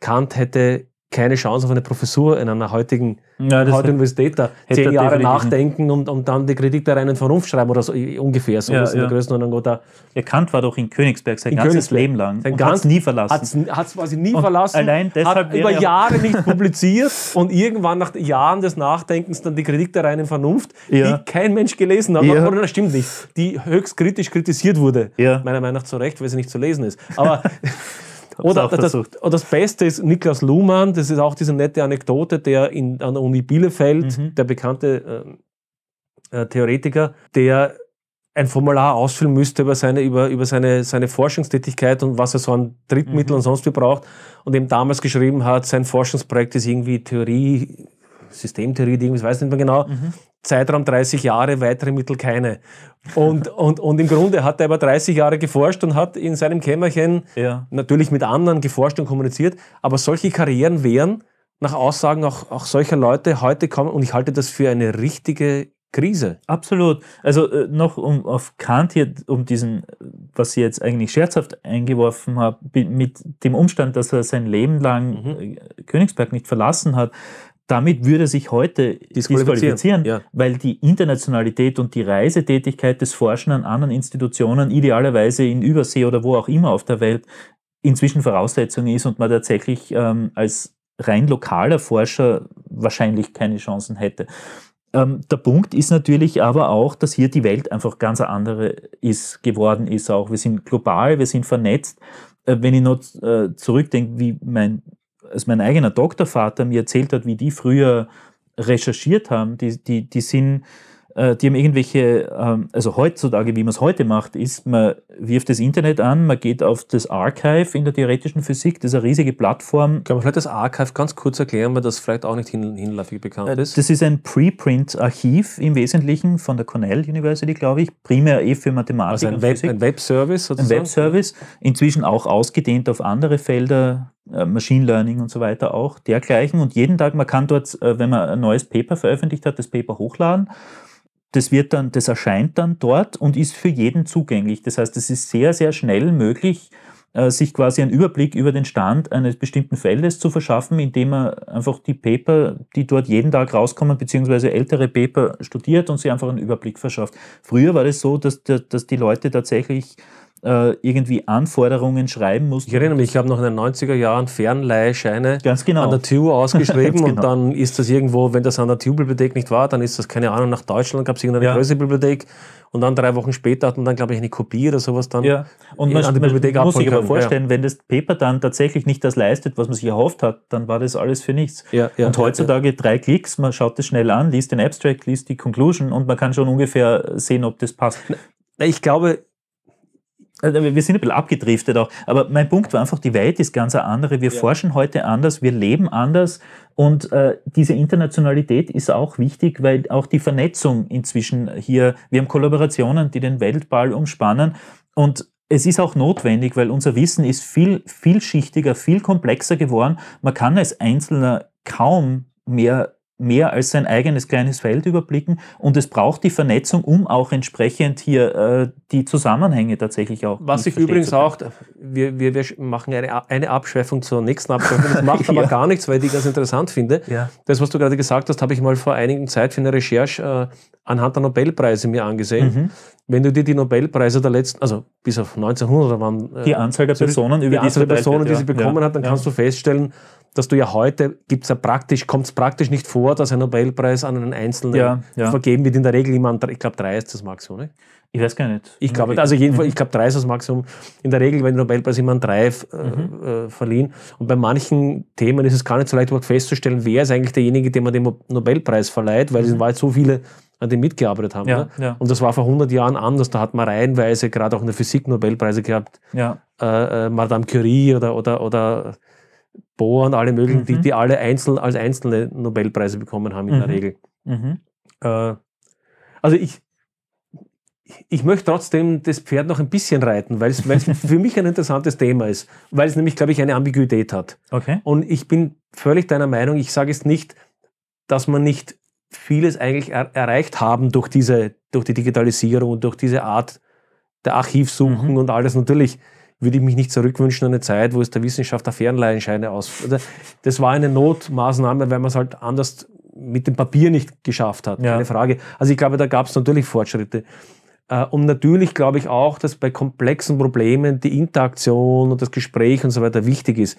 Kant hätte keine Chance auf eine Professur in einer heutigen ja heute Universität da hätte zehn er Jahre nachdenken und, und dann die Kritik der reinen Vernunft schreiben oder so ungefähr so Ja, ist in der ja. Größenordnung oder Der Kant war doch in Königsberg sein In ganzes Königsberg. Leben lang Sein und ganz- hat es nie verlassen. hat es quasi nie Und verlassen, allein deshalb hat über er- Jahre nicht publiziert und irgendwann nach Jahren des Nachdenkens dann die Kritik der reinen Vernunft, Ja. die kein Mensch gelesen hat, Ja. oder das stimmt nicht, die höchst kritisch kritisiert wurde, Ja. meiner Meinung nach zu Recht, weil sie nicht zu lesen ist. Aber oder das, das Beste ist Niklas Luhmann, das ist auch diese nette Anekdote, der in, an der Uni Bielefeld, Mhm. der bekannte äh, äh, Theoretiker, der ein Formular ausfüllen müsste über seine, über, über seine, seine Forschungstätigkeit und was er so an Drittmitteln Mhm. und sonst wie braucht und eben damals geschrieben hat, sein Forschungsprojekt ist irgendwie Theorie, Systemtheorie, irgendwas weiß nicht mehr genau, Mhm. Zeitraum 30 Jahre, weitere Mittel keine. Und, und, und im Grunde hat er aber 30 Jahre geforscht und hat in seinem Kämmerchen ja. natürlich mit anderen geforscht und kommuniziert, aber solche Karrieren wären nach Aussagen auch, auch solcher Leute heute kommen und ich halte das für eine richtige Krise. Absolut. Also äh, noch um auf Kant hier, um diesen, was ich jetzt eigentlich scherzhaft eingeworfen habe, bi- mit dem Umstand, dass er sein Leben lang Mhm. äh, Königsberg nicht verlassen hat, damit würde sich heute Disqualifizieren, disqualifizieren, ja. weil die Internationalität und die Reisetätigkeit des Forschen an anderen Institutionen, idealerweise in Übersee oder wo auch immer auf der Welt, inzwischen Voraussetzung ist und man tatsächlich ähm, als rein lokaler Forscher wahrscheinlich keine Chancen hätte. Ähm, der Punkt ist natürlich aber auch, dass hier die Welt einfach ganz eine andere ist, geworden ist auch. Wir sind global, wir sind vernetzt. Äh, wenn ich noch äh, zurückdenke, wie mein, als mein eigener Doktorvater mir erzählt hat, wie die früher recherchiert haben, die, die, die sind, die haben irgendwelche, ähm, also heutzutage, wie man es heute macht, ist, man wirft das Internet an, man geht auf das Archive in der theoretischen Physik, das ist eine riesige Plattform, Können wir vielleicht das Archive ganz kurz erklären, weil das vielleicht auch nicht hin, hinläufig bekannt Äh, ist? Das ist ein Preprint-Archiv im Wesentlichen von der Cornell University, glaube ich, primär eh für Mathematik also ein, und Web, Physik. ein Webservice Ein sozusagen? Webservice, inzwischen auch ausgedehnt auf andere Felder, äh, Machine Learning und so weiter auch, dergleichen. Und jeden Tag, man kann dort, äh, wenn man ein neues Paper veröffentlicht hat, das Paper hochladen. Das wird dann, das erscheint dann dort und ist für jeden zugänglich. Das heißt, es ist sehr, sehr schnell möglich, äh, sich quasi einen Überblick über den Stand eines bestimmten Feldes zu verschaffen, indem man einfach die Paper, die dort jeden Tag rauskommen, beziehungsweise ältere Paper studiert und sich einfach einen Überblick verschafft. Früher war das so, dass, dass die Leute tatsächlich äh, irgendwie Anforderungen schreiben mussten. Ich erinnere mich, ich habe noch in den 90er Jahren Fernleihscheine genau. an der TU ausgeschrieben Ganz und dann ist das irgendwo, wenn das an der TU-Bibliothek nicht war, dann ist das, keine Ahnung, nach Deutschland gab es irgendeine Ja. größere Bibliothek und dann drei Wochen später hat man dann, glaube ich, eine Kopie oder sowas dann. Ja, und man, an die man Bibliothek muss sich aber vorstellen, wenn das Paper dann tatsächlich nicht das leistet, was man sich erhofft hat, dann war das alles für nichts. Ja, ja, und ja, heutzutage drei Klicks, man schaut das schnell an, liest den Abstract, liest die Conclusion und man kann schon ungefähr sehen, ob das passt. Ich glaube, Also wir sind ein bisschen abgedriftet auch, aber mein Punkt war einfach, die Welt ist ganz eine andere. Wir forschen heute anders, wir leben anders und äh, diese Internationalität ist auch wichtig, weil auch die Vernetzung inzwischen hier, wir haben Kollaborationen, die den Weltball umspannen und es ist auch notwendig, weil unser Wissen ist viel vielschichtiger, viel komplexer geworden. Man kann als Einzelner kaum mehr mehr als sein eigenes kleines Feld überblicken und es braucht die Vernetzung, um auch entsprechend hier äh, die Zusammenhänge tatsächlich auch. was ich übrigens auch, wir, wir, wir machen eine, eine Abschweifung zur nächsten Abschweifung, das macht aber Ja. gar nichts, weil ich die ganz interessant finde. Ja. Das, was du gerade gesagt hast, habe ich mal vor einigen Zeit für eine Recherche äh, anhand der Nobelpreise mir angesehen. Mhm. Wenn du dir die Nobelpreise der letzten, also bis auf 1900 waren, äh, Die Anzahl der so Personen, über die Anzahl der Personen, die sie bekommen Ja. hat, dann kannst du feststellen, dass du ja heute gibt's ja praktisch, kommt es praktisch nicht vor, dass ein Nobelpreis an einen Einzelnen Ja, ja. vergeben wird. In der Regel immer an, drei- ich glaube, drei ist das Maximum. Ne? Ich weiß gar nicht. Ich glaube, also jedenfalls, ich glaube, drei ist das Maximum. In der Regel werden die Nobelpreise immer an drei äh, äh, verliehen. Und bei manchen Themen ist es gar nicht so leicht, überhaupt festzustellen, wer ist eigentlich derjenige, dem man den Nobelpreis verleiht, weil es in Wahrheit so viele an dem mitgearbeitet haben. Ja, ne? ja. Und das war vor 100 Jahren anders. Da hat man reihenweise, gerade auch in der Physik, Nobelpreise gehabt. Ja. Äh, äh, Madame Curie oder, oder, oder Bohr und alle möglichen, die, Mhm. die alle einzeln, als einzelne Nobelpreise bekommen haben in der Mhm. Regel. Mhm. Äh, also ich, ich möchte trotzdem das Pferd noch ein bisschen reiten, weil es, es für mich ein interessantes Thema ist, weil es nämlich, glaube ich, eine Ambiguität hat. Okay. Und ich bin völlig deiner Meinung, ich sage jetzt nicht, dass man nicht vieles eigentlich er erreicht haben durch diese, durch die Digitalisierung und durch diese Art der Archivsuchen Mhm. und alles. Natürlich würde ich mich nicht zurückwünschen an eine Zeit, wo es der Wissenschaft der Fernleihenscheine aus. Das war eine Notmaßnahme, weil man es halt anders mit dem Papier nicht geschafft hat. Ja. Keine Frage. Also ich glaube, da gab es natürlich Fortschritte. Äh, Und natürlich glaube ich auch, dass bei komplexen Problemen die Interaktion und das Gespräch und so weiter wichtig ist.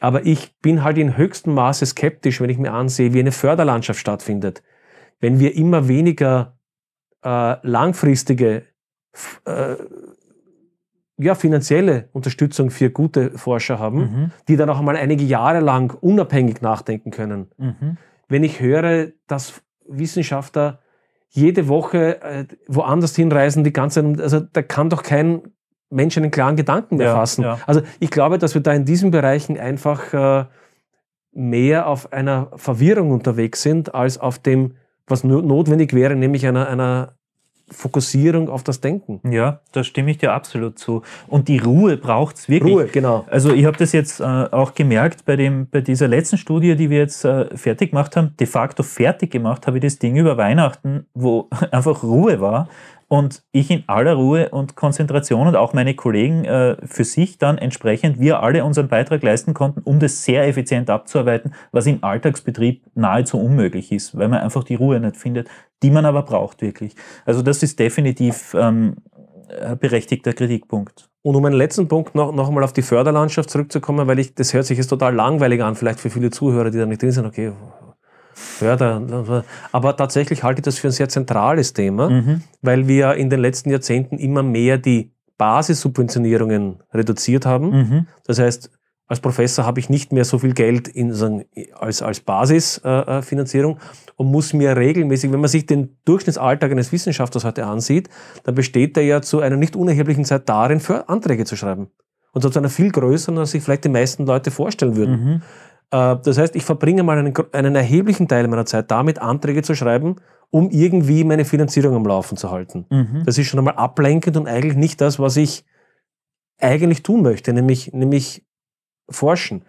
Aber ich bin halt in höchstem Maße skeptisch, wenn ich mir ansehe, wie eine Förderlandschaft stattfindet. Wenn wir immer weniger äh, langfristige äh, ja, finanzielle Unterstützung für gute Forscher haben, Mhm. die dann auch einmal einige Jahre lang unabhängig nachdenken können Mhm. wenn ich höre, dass Wissenschaftler jede Woche äh, woanders hinreisen, die ganze, also da kann doch kein Mensch einen klaren Gedanken mehr Ja, fassen. ja. Also ich glaube, dass wir da in diesen Bereichen einfach äh, mehr auf einer Verwirrung unterwegs sind, als auf dem, was no notwendig wäre, nämlich einer, einer Fokussierung auf das Denken. Ja, da stimme ich dir absolut zu. Und die Ruhe braucht es wirklich. Ruhe, genau. Also ich habe das jetzt äh, auch gemerkt bei, dem, bei dieser letzten Studie, die wir jetzt äh, fertig gemacht haben. De facto fertig gemacht habe ich das Ding über Weihnachten, wo einfach Ruhe war und ich in aller Ruhe und Konzentration und auch meine Kollegen äh, für sich dann entsprechend wir alle unseren Beitrag leisten konnten, um das sehr effizient abzuarbeiten, was im Alltagsbetrieb nahezu unmöglich ist, weil man einfach die Ruhe nicht findet, die man aber braucht wirklich. Also das ist definitiv ähm, ein berechtigter Kritikpunkt. Und um einen letzten Punkt noch, noch einmal auf die Förderlandschaft zurückzukommen, weil ich, das hört sich jetzt total langweilig an, vielleicht für viele Zuhörer, die da nicht drin sind, okay, Förder, aber tatsächlich halte ich das für ein sehr zentrales Thema, Mhm. weil wir in den letzten Jahrzehnten immer mehr die Basissubventionierungen reduziert haben. Mhm. Das heißt, als Professor habe ich nicht mehr so viel Geld in, sagen, als, als Basisfinanzierung äh, Finanzierung und muss mir regelmäßig, wenn man sich den Durchschnittsalltag eines Wissenschaftlers heute ansieht, dann besteht er ja zu einer nicht unerheblichen Zeit darin, für Anträge zu schreiben. Und zwar zu einer viel größeren, als sich vielleicht die meisten Leute vorstellen würden. Mhm. Äh, Das heißt, ich verbringe mal einen, einen erheblichen Teil meiner Zeit damit, Anträge zu schreiben, um irgendwie meine Finanzierung am Laufen zu halten. Mhm. Das ist schon einmal ablenkend und eigentlich nicht das, was ich eigentlich tun möchte, nämlich, nämlich forschen.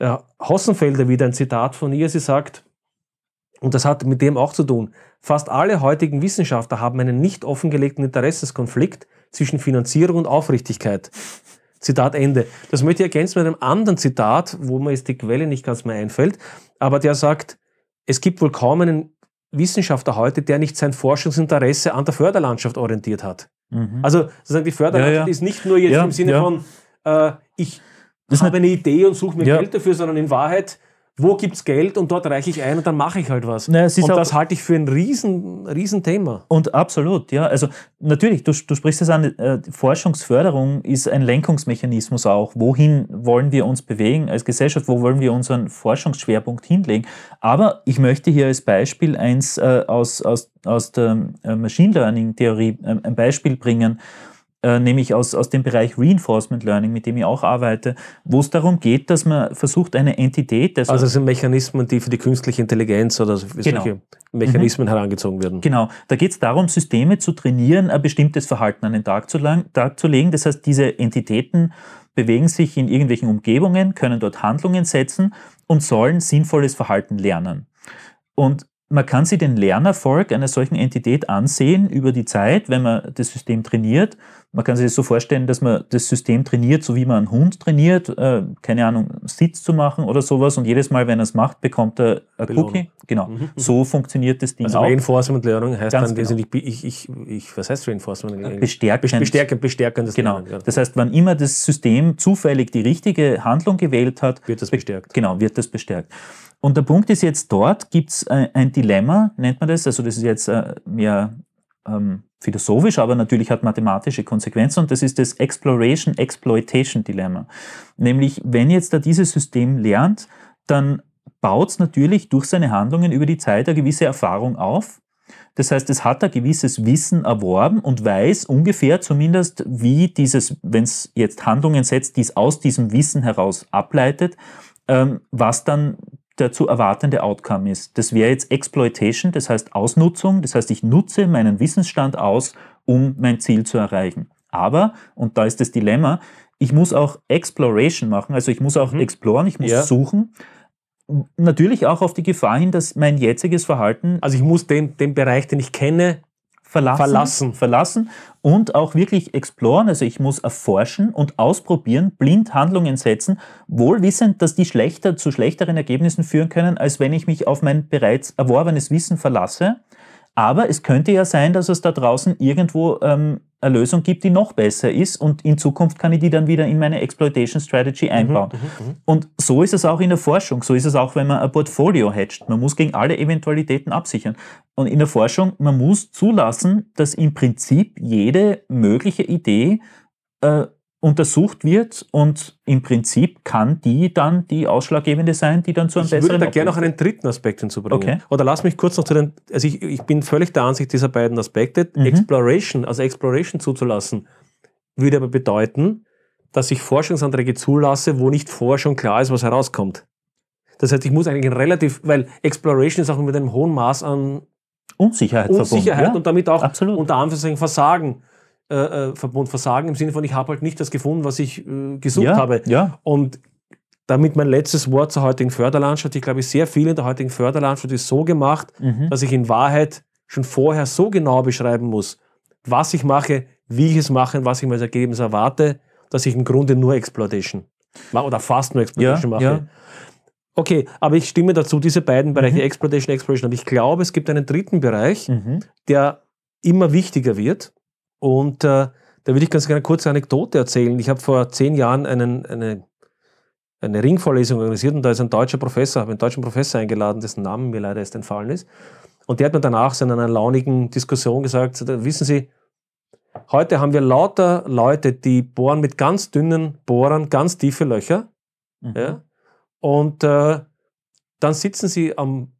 Ja, Hossenfelder wieder ein Zitat von ihr. Sie sagt, Und das hat mit dem auch zu tun. Fast alle heutigen Wissenschaftler haben einen nicht offengelegten Interessenskonflikt zwischen Finanzierung und Aufrichtigkeit. Zitat Ende. Das möchte ich ergänzen mit einem anderen Zitat, wo mir jetzt die Quelle nicht ganz mehr einfällt, aber der sagt, es gibt wohl kaum einen Wissenschaftler heute, der nicht sein Forschungsinteresse an der Förderlandschaft orientiert hat. Mhm. Also sozusagen die Förderlandschaft Ja, ja. ist nicht nur jetzt Ja, im Sinne von, äh, ich Das habe eine Idee und suche mir. Geld dafür, sondern in Wahrheit, wo gibt's Geld und dort reiche ich ein und dann mache ich halt was. Na, es ist und das halte ich für ein riesen, riesen Thema. Und absolut, ja. Also natürlich, du, du sprichst es an, äh, Forschungsförderung ist ein Lenkungsmechanismus auch. Wohin wollen wir uns bewegen als Gesellschaft? Wo wollen wir unseren Forschungsschwerpunkt hinlegen? Aber ich möchte hier als Beispiel eins äh, aus, aus, aus der äh, Machine Learning Theorie äh, ein Beispiel bringen, äh, nämlich aus, aus dem Bereich Reinforcement Learning, mit dem ich auch arbeite, wo es darum geht, dass man versucht, eine Entität, also Also es sind Mechanismen, die für die künstliche Intelligenz oder Genau. solche Mechanismen herangezogen werden. Genau, da geht es darum, Systeme zu trainieren, ein bestimmtes Verhalten an den Tag zu, lang, Tag zu legen. Das heißt, diese Entitäten bewegen sich in irgendwelchen Umgebungen, können dort Handlungen setzen und sollen sinnvolles Verhalten lernen. Und man kann sich den Lernerfolg einer solchen Entität ansehen über die Zeit, wenn man das System trainiert. Man kann sich das so vorstellen, dass man das System trainiert, so wie man einen Hund trainiert, äh, keine Ahnung, Sitz zu machen oder sowas. Und jedes Mal, wenn er es macht, bekommt er ein Belohnung. Cookie. Genau. Mhm. So funktioniert das Ding Also auch. Reinforcement Learning heißt Ganz dann genau. wesentlich, ich, ich, ich, was heißt Reinforcement? Learning? Bestärkend. Bestärken, bestärkendes Genau. Lernen, ja. Das heißt, wann immer das System zufällig die richtige Handlung gewählt hat, wird das bestärkt. genau, wird das bestärkt. Und der Punkt ist jetzt, dort gibt es ein, ein Dilemma, nennt man das, also das ist jetzt äh, mehr ähm, philosophisch, aber natürlich hat mathematische Konsequenzen und das ist das Exploration-Exploitation-Dilemma. Nämlich, wenn jetzt da dieses System lernt, dann baut es natürlich durch seine Handlungen über die Zeit eine gewisse Erfahrung auf. Das heißt, es hat ein gewisses Wissen erworben und weiß ungefähr zumindest, wie dieses, wenn es jetzt Handlungen setzt, die es aus diesem Wissen heraus ableitet, ähm, was dann der zu erwartende Outcome ist. Das wäre jetzt Exploitation, das heißt Ausnutzung, das heißt, ich nutze meinen Wissensstand aus, um mein Ziel zu erreichen. Aber, und da ist das Dilemma, ich muss auch Exploration machen, also ich muss auch Mhm. exploren, ich muss Ja. suchen. Natürlich auch auf die Gefahr hin, dass mein jetziges Verhalten Also ich muss den, den Bereich, den ich kenne, verlassen, Verlassen. verlassen und auch wirklich exploren. Also ich muss erforschen und ausprobieren, blind Handlungen setzen, wohl wissend, dass die schlechter zu schlechteren Ergebnissen führen können, als wenn ich mich auf mein bereits erworbenes Wissen verlasse. Aber es könnte ja sein, dass es da draußen irgendwo ähm, eine Lösung gibt, die noch besser ist und in Zukunft kann ich die dann wieder in meine Exploitation Strategy einbauen. Und so ist es auch in der Forschung, so ist es auch, wenn man ein Portfolio hatcht. Man muss gegen alle Eventualitäten absichern. Und in der Forschung, man muss zulassen, dass im Prinzip jede mögliche Idee äh, untersucht wird und im Prinzip kann die dann die ausschlaggebende sein, die dann zu einem Ich würde besseren da gerne noch einen dritten Aspekt hinzubringen. Okay. Oder lass mich kurz noch zu den, also ich, ich bin völlig der Ansicht dieser beiden Aspekte. Mhm. Exploration, also Exploration zuzulassen, würde aber bedeuten, dass ich Forschungsanträge zulasse, wo nicht vorher schon klar ist, was herauskommt. Das heißt, ich muss eigentlich relativ, weil Exploration ist auch mit einem hohen Maß an Unsicherheit, Unsicherheit verbunden. und damit auch Absolut. unter Anführungszeichen Versagen äh, äh, verbunden. Versagen im Sinne von, ich habe halt nicht das gefunden, was ich äh, gesucht ja, habe. Ja, Und damit mein letztes Wort zur heutigen Förderlandschaft. Ich glaube, sehr viel in der heutigen Förderlandschaft ist so gemacht, mhm. dass ich in Wahrheit schon vorher so genau beschreiben muss, was ich mache, wie ich es mache und was ich mir als Ergebnis erwarte, dass ich im Grunde nur Exploitation mache oder fast nur Exploitation Ja, mache. ja. Okay, aber ich stimme dazu, diese beiden Bereiche, Mhm. Exploitation, Exploration. Aber ich glaube, es gibt einen dritten Bereich, Mhm. der immer wichtiger wird. Und äh, da würde ich ganz gerne eine kurze Anekdote erzählen. Ich habe vor zehn Jahren einen, eine, eine Ringvorlesung organisiert und da ist ein deutscher Professor, habe einen deutschen Professor eingeladen, dessen Name mir leider erst entfallen ist. Und der hat mir danach so in einer launigen Diskussion gesagt, wissen Sie, heute haben wir lauter Leute, die bohren mit ganz dünnen Bohrern ganz tiefe Löcher. Mhm. Ja? Und äh, dann sitzen sie am,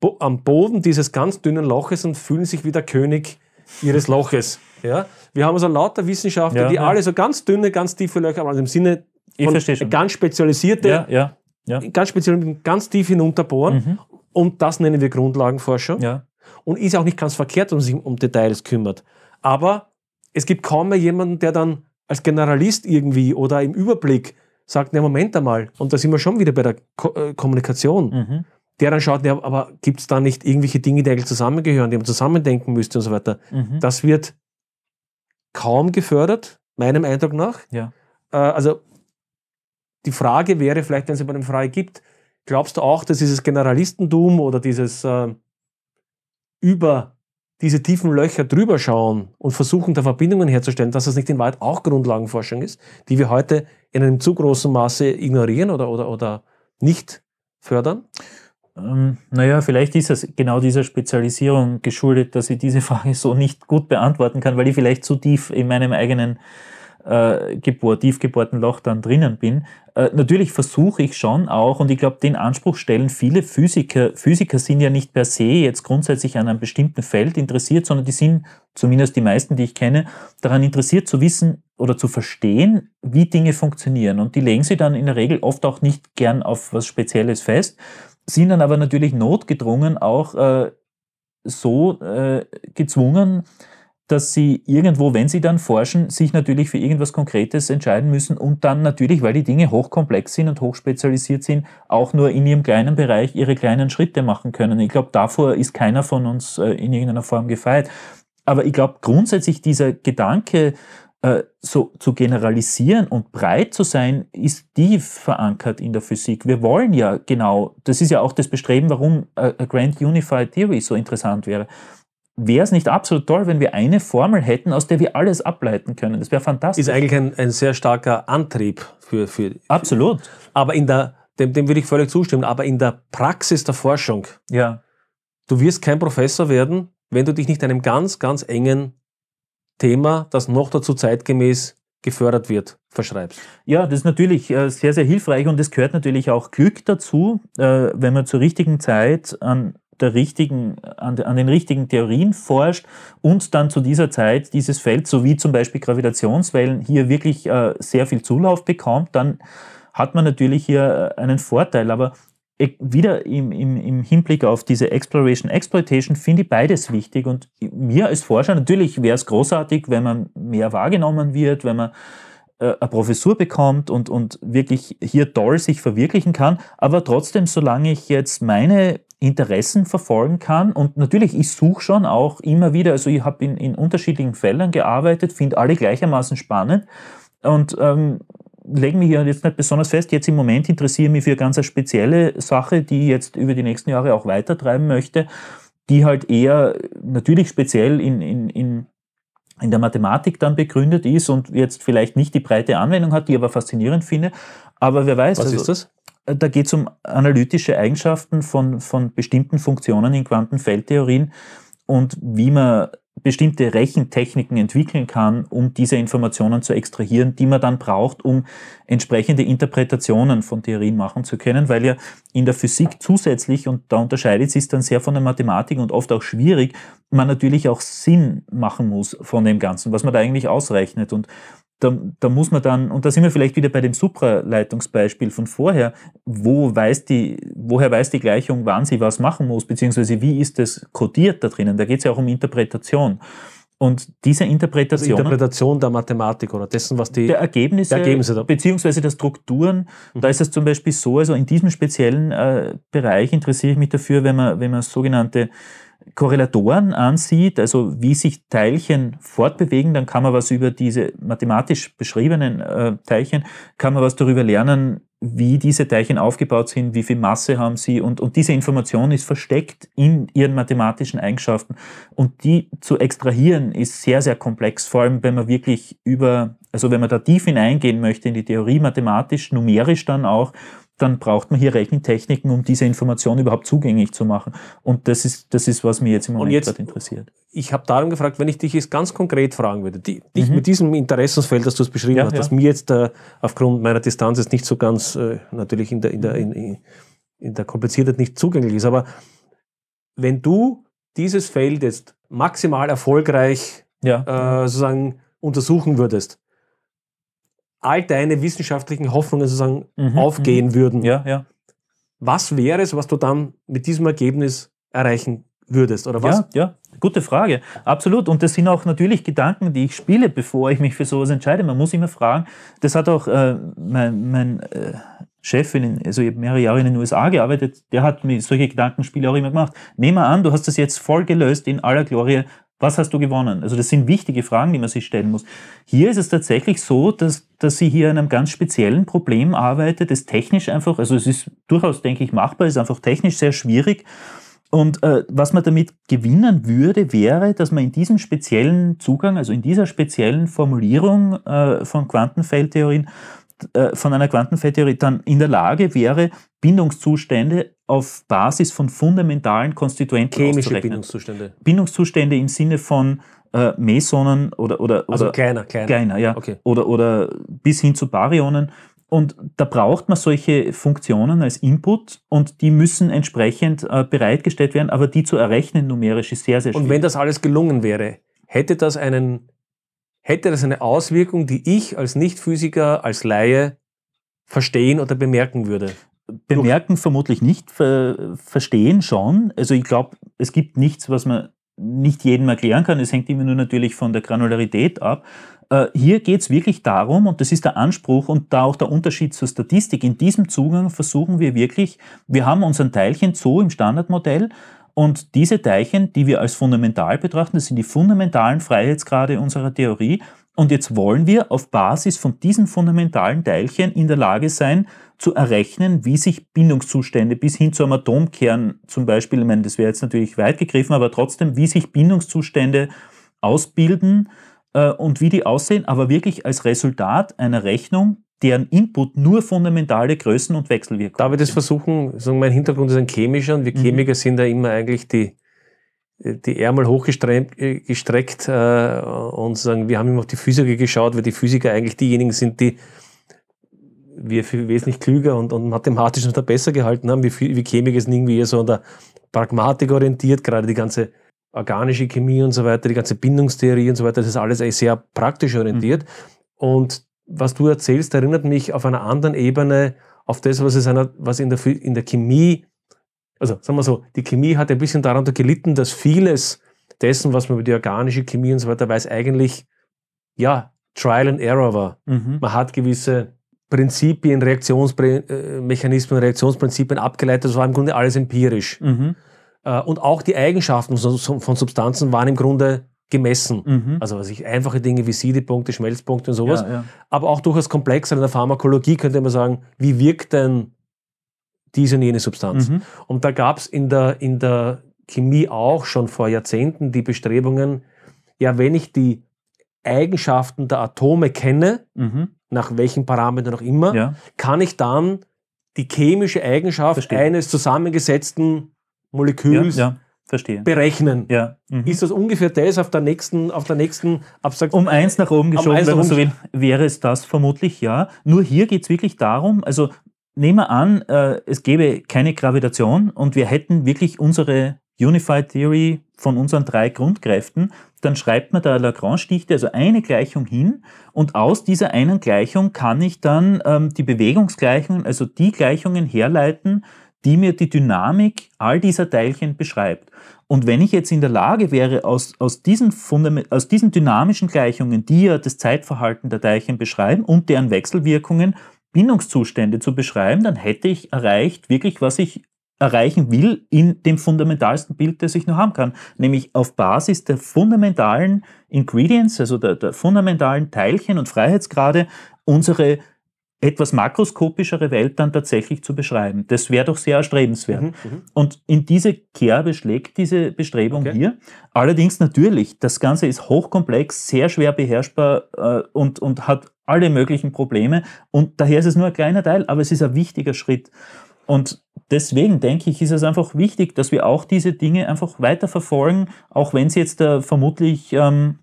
Bo am Boden dieses ganz dünnen Loches und fühlen sich wie der König ihres Loches. Ja? Wir haben also lauter Wissenschaftler, Ja, die ja. alle so ganz dünne, ganz tiefe Löcher haben, also im Sinne von ganz spezialisierte, Ja, ja, ja. ganz speziell ganz tief hinunterbohren. Mhm. Und das nennen wir Grundlagenforschung. ja. Und ist auch nicht ganz verkehrt, wenn man sich um Details kümmert. Aber es gibt kaum mehr jemanden, der dann als Generalist irgendwie oder im Überblick sagt, ne, Moment einmal, und da sind wir schon wieder bei der Ko äh, Kommunikation. Mhm. der dann schaut, ja, aber gibt es da nicht irgendwelche Dinge, die eigentlich zusammengehören, die man zusammendenken müsste und so weiter. Mhm. Das wird kaum gefördert, meinem Eindruck nach. Ja. Äh, also die Frage wäre vielleicht, wenn es über eine Frage gibt, glaubst du auch, dass dieses Generalistentum oder dieses äh, über diese tiefen Löcher drüber schauen und versuchen, da Verbindungen herzustellen, dass das nicht in Wahrheit auch Grundlagenforschung ist, die wir heute in einem zu großen Maße ignorieren oder, oder, oder nicht fördern? Ähm, naja, vielleicht ist es genau dieser Spezialisierung geschuldet, dass ich diese Frage so nicht gut beantworten kann, weil ich vielleicht zu tief in meinem eigenen äh, gebohrt, tief Loch dann drinnen bin. Äh, natürlich versuche ich schon auch, und ich glaube, den Anspruch stellen viele Physiker. Physiker sind ja nicht per se jetzt grundsätzlich an einem bestimmten Feld interessiert, sondern die sind, zumindest die meisten, die ich kenne, daran interessiert zu wissen oder zu verstehen, wie Dinge funktionieren. Und die legen sie dann in der Regel oft auch nicht gern auf was Spezielles fest, sind dann aber natürlich notgedrungen auch äh, so äh, gezwungen, dass sie irgendwo, wenn sie dann forschen, sich natürlich für irgendwas Konkretes entscheiden müssen und dann natürlich, weil die Dinge hochkomplex sind und hochspezialisiert sind, auch nur in ihrem kleinen Bereich ihre kleinen Schritte machen können. Ich glaube, davor ist keiner von uns äh, in irgendeiner Form gefeit. Aber ich glaube, grundsätzlich dieser Gedanke, äh, so zu generalisieren und breit zu sein, ist tief verankert in der Physik. Wir wollen ja genau, das ist ja auch das Bestreben, warum äh, a Grand Unified Theory so interessant wäre wäre es nicht absolut toll, wenn wir eine Formel hätten, aus der wir alles ableiten können. Das wäre fantastisch. Ist eigentlich ein, ein sehr starker Antrieb für. für absolut. Aber in der, dem, dem würde ich völlig zustimmen, aber in der Praxis der Forschung, ja. du wirst kein Professor werden, wenn du dich nicht einem ganz, ganz engen Thema, das noch dazu zeitgemäß gefördert wird, verschreibst. Ja, das ist natürlich äh, sehr, sehr hilfreich und es gehört natürlich auch Glück dazu, äh, wenn man zur richtigen Zeit an der richtigen, an, den richtigen Theorien forscht und dann zu dieser Zeit dieses Feld, so wie zum Beispiel Gravitationswellen, hier wirklich äh, sehr viel Zulauf bekommt, dann hat man natürlich hier einen Vorteil. Aber wieder im, im, im Hinblick auf diese Exploration, Exploitation finde ich beides wichtig. Und mir als Forscher, natürlich wäre es großartig, wenn man mehr wahrgenommen wird, wenn man äh, eine Professur bekommt und, und wirklich hier toll sich verwirklichen kann. Aber trotzdem, solange ich jetzt meine Interessen verfolgen kann. Und natürlich, ich suche schon auch immer wieder, also ich habe in, in unterschiedlichen Feldern gearbeitet, finde alle gleichermaßen spannend und ähm, lege mich hier jetzt nicht besonders fest. Jetzt im Moment interessiere ich mich für eine ganz spezielle Sache, die ich jetzt über die nächsten Jahre auch weitertreiben möchte, die halt eher natürlich speziell in, in, in in der Mathematik dann begründet ist und jetzt vielleicht nicht die breite Anwendung hat, die ich aber faszinierend finde. Aber wer weiß. Was also, ist das? Da geht es um analytische Eigenschaften von, von bestimmten Funktionen in Quantenfeldtheorien und wie man bestimmte Rechentechniken entwickeln kann, um diese Informationen zu extrahieren, die man dann braucht, um entsprechende Interpretationen von Theorien machen zu können, weil ja in der Physik zusätzlich, und da unterscheidet sich dann sehr von der Mathematik und oft auch schwierig, man natürlich auch Sinn machen muss von dem Ganzen, was man da eigentlich ausrechnet. Und da, da muss man dann, und da sind wir vielleicht wieder bei dem Supraleitungsbeispiel von vorher, wo weiß die, woher weiß die Gleichung, wann sie was machen muss, beziehungsweise wie ist es kodiert da drinnen? Da geht es ja auch um Interpretation. Und diese Interpretation. Also Interpretation der Mathematik oder dessen, was die der Ergebnisse, der Ergebnisse da. beziehungsweise der Strukturen. Mhm. Da ist es zum Beispiel so, also in diesem speziellen äh, Bereich interessiere ich mich dafür, wenn man, wenn man sogenannte Korrelatoren ansieht, also wie sich Teilchen fortbewegen, dann kann man was über diese mathematisch beschriebenen äh, Teilchen, kann man was darüber lernen, wie diese Teilchen aufgebaut sind, wie viel Masse haben sie und, und diese Information ist versteckt in ihren mathematischen Eigenschaften. Und die zu extrahieren ist sehr, sehr komplex, vor allem wenn man wirklich über, also wenn man da tief hineingehen möchte in die Theorie, mathematisch, numerisch dann auch, dann braucht man hier Rechentechniken, um diese Information überhaupt zugänglich zu machen. Und das ist, das ist was mich jetzt im Moment jetzt, gerade interessiert. Ich habe darum gefragt, wenn ich dich jetzt ganz konkret fragen würde, die, dich mhm. mit diesem Interessensfeld, das du es beschrieben ja, hast, ja. das mir jetzt äh, aufgrund meiner Distanz jetzt nicht so ganz äh, natürlich in der, in, der, in, in der Kompliziertheit nicht zugänglich ist, aber wenn du dieses Feld jetzt maximal erfolgreich ja. äh, sozusagen untersuchen würdest, all deine wissenschaftlichen Hoffnungen sozusagen mhm, aufgehen mhm. würden. Ja, ja. Was wäre es, was du dann mit diesem Ergebnis erreichen würdest, oder was? Ja, ja, gute Frage. Absolut. Und das sind auch natürlich Gedanken, die ich spiele, bevor ich mich für sowas entscheide. Man muss immer fragen, das hat auch äh, mein, mein äh, Chefin, also ich habe mehrere Jahre in den USA gearbeitet, der hat mir solche Gedankenspiele auch immer gemacht. Nehmen wir an, du hast das jetzt voll gelöst in aller Glorie. Was hast du gewonnen? Also das sind wichtige Fragen, die man sich stellen muss. Hier ist es tatsächlich so, dass, dass sie hier an einem ganz speziellen Problem arbeitet, das technisch einfach, also es ist durchaus, denke ich, machbar, ist einfach technisch sehr schwierig. Und äh, was man damit gewinnen würde, wäre, dass man in diesem speziellen Zugang, also in dieser speziellen Formulierung äh, von Quantenfeldtheorien, äh, von einer Quantenfeldtheorie dann in der Lage wäre, Bindungszustände auf Basis von fundamentalen Konstituenten Chemische. Bindungszustände. Bindungszustände im Sinne von äh, Mesonen oder, oder, Also oder kleiner, kleiner. kleiner, ja. Okay. Oder, oder bis hin zu Baryonen. Und da braucht man solche Funktionen als Input und die müssen entsprechend äh, bereitgestellt werden, aber die zu errechnen numerisch ist sehr, sehr schwierig. Und wenn das alles gelungen wäre, hätte das einen, hätte das eine Auswirkung, die ich als Nicht-Physiker, als Laie verstehen oder bemerken würde? Bemerken vermutlich nicht, ver verstehen schon. Also ich glaube, es gibt nichts, was man nicht jedem erklären kann. Es hängt immer nur natürlich von der Granularität ab. Äh, hier geht es wirklich darum, und das ist der Anspruch und da auch der Unterschied zur Statistik. In diesem Zugang versuchen wir wirklich, wir haben unseren Teilchen Zoo im Standardmodell und diese Teilchen, die wir als fundamental betrachten, das sind die fundamentalen Freiheitsgrade unserer Theorie. Und jetzt wollen wir auf Basis von diesen fundamentalen Teilchen in der Lage sein, zu errechnen, wie sich Bindungszustände bis hin zu einem Atomkern zum Beispiel, ich meine, das wäre jetzt natürlich weit gegriffen, aber trotzdem, wie sich Bindungszustände ausbilden äh, und wie die aussehen, aber wirklich als Resultat einer Rechnung, deren Input nur fundamentale Größen und Wechselwirkungen Darf ich das versuchen? Sagen, mein Hintergrund ist ein chemischer und wir Mhm. Chemiker sind ja immer eigentlich die, die Ärmel hochgestreckt äh, äh, und sagen, wir haben immer auf die Physiker geschaut, weil die Physiker eigentlich diejenigen sind, die wir für wesentlich klüger und, und mathematisch und da besser gehalten haben. Wir, wir Chemiker sind irgendwie eher so an der Pragmatik orientiert, gerade die ganze organische Chemie und so weiter, die ganze Bindungstheorie und so weiter, das ist alles eh sehr praktisch orientiert. Und was du erzählst, erinnert mich auf einer anderen Ebene auf das, was, es einer, was in, der, in der Chemie, also sagen wir so, die Chemie hat ein bisschen darunter gelitten, dass vieles dessen, was man über die organische Chemie und so weiter weiß, eigentlich ja, Trial and Error war. Mhm. Man hat gewisse Prinzipien, Reaktionsmechanismen, Reaktionsprinzipien abgeleitet, das war im Grunde alles empirisch. Mhm. Äh, Und auch die Eigenschaften von von Substanzen waren im Grunde gemessen. Mhm. Also was ich, einfache Dinge wie Siedepunkte, Schmelzpunkte und sowas, ja, ja. aber auch durchaus komplexer in der Pharmakologie könnte man sagen, wie wirkt denn diese und jene Substanz? Mhm. Und da gab es in der, in der Chemie auch schon vor Jahrzehnten die Bestrebungen, ja, wenn ich die Eigenschaften der Atome kenne, Mhm. Nach welchen Parametern auch immer, Ja. kann ich dann die chemische Eigenschaft Verstehe. eines zusammengesetzten Moleküls ja, verstehe. berechnen. Ja. Mhm. Ist das ungefähr das auf der nächsten, auf der nächsten Abstraktion? Um eins nach oben geschoben, eins wenn man so will, wäre es das vermutlich, ja. Nur hier geht es wirklich darum, also nehmen wir an, äh, es gäbe keine Gravitation und wir hätten wirklich unsere Unified Theory von unseren drei Grundkräften, dann schreibt man da Lagrange-Dichte, also eine Gleichung hin und aus dieser einen Gleichung kann ich dann ähm, die Bewegungsgleichungen, also die Gleichungen herleiten, die mir die Dynamik all dieser Teilchen beschreibt. Und wenn ich jetzt in der Lage wäre, aus, aus, diesen aus diesen dynamischen Gleichungen, die ja das Zeitverhalten der Teilchen beschreiben und deren Wechselwirkungen, Bindungszustände zu beschreiben, dann hätte ich erreicht, wirklich, was ich erreichen will, in dem fundamentalsten Bild, das ich nur haben kann. Nämlich auf Basis der fundamentalen Ingredients, also der, der fundamentalen Teilchen und Freiheitsgrade, unsere etwas makroskopischere Welt dann tatsächlich zu beschreiben. Das wäre doch sehr erstrebenswert. Mhm, mhm. Und in diese Kerbe schlägt diese Bestrebung Okay. hier. Allerdings natürlich, das Ganze ist hochkomplex, sehr schwer beherrschbar äh, und, und hat alle möglichen Probleme. Und daher ist es nur ein kleiner Teil, aber es ist ein wichtiger Schritt. Und deswegen denke ich, ist es einfach wichtig, dass wir auch diese Dinge einfach weiter verfolgen, auch wenn es jetzt äh, vermutlich ähm,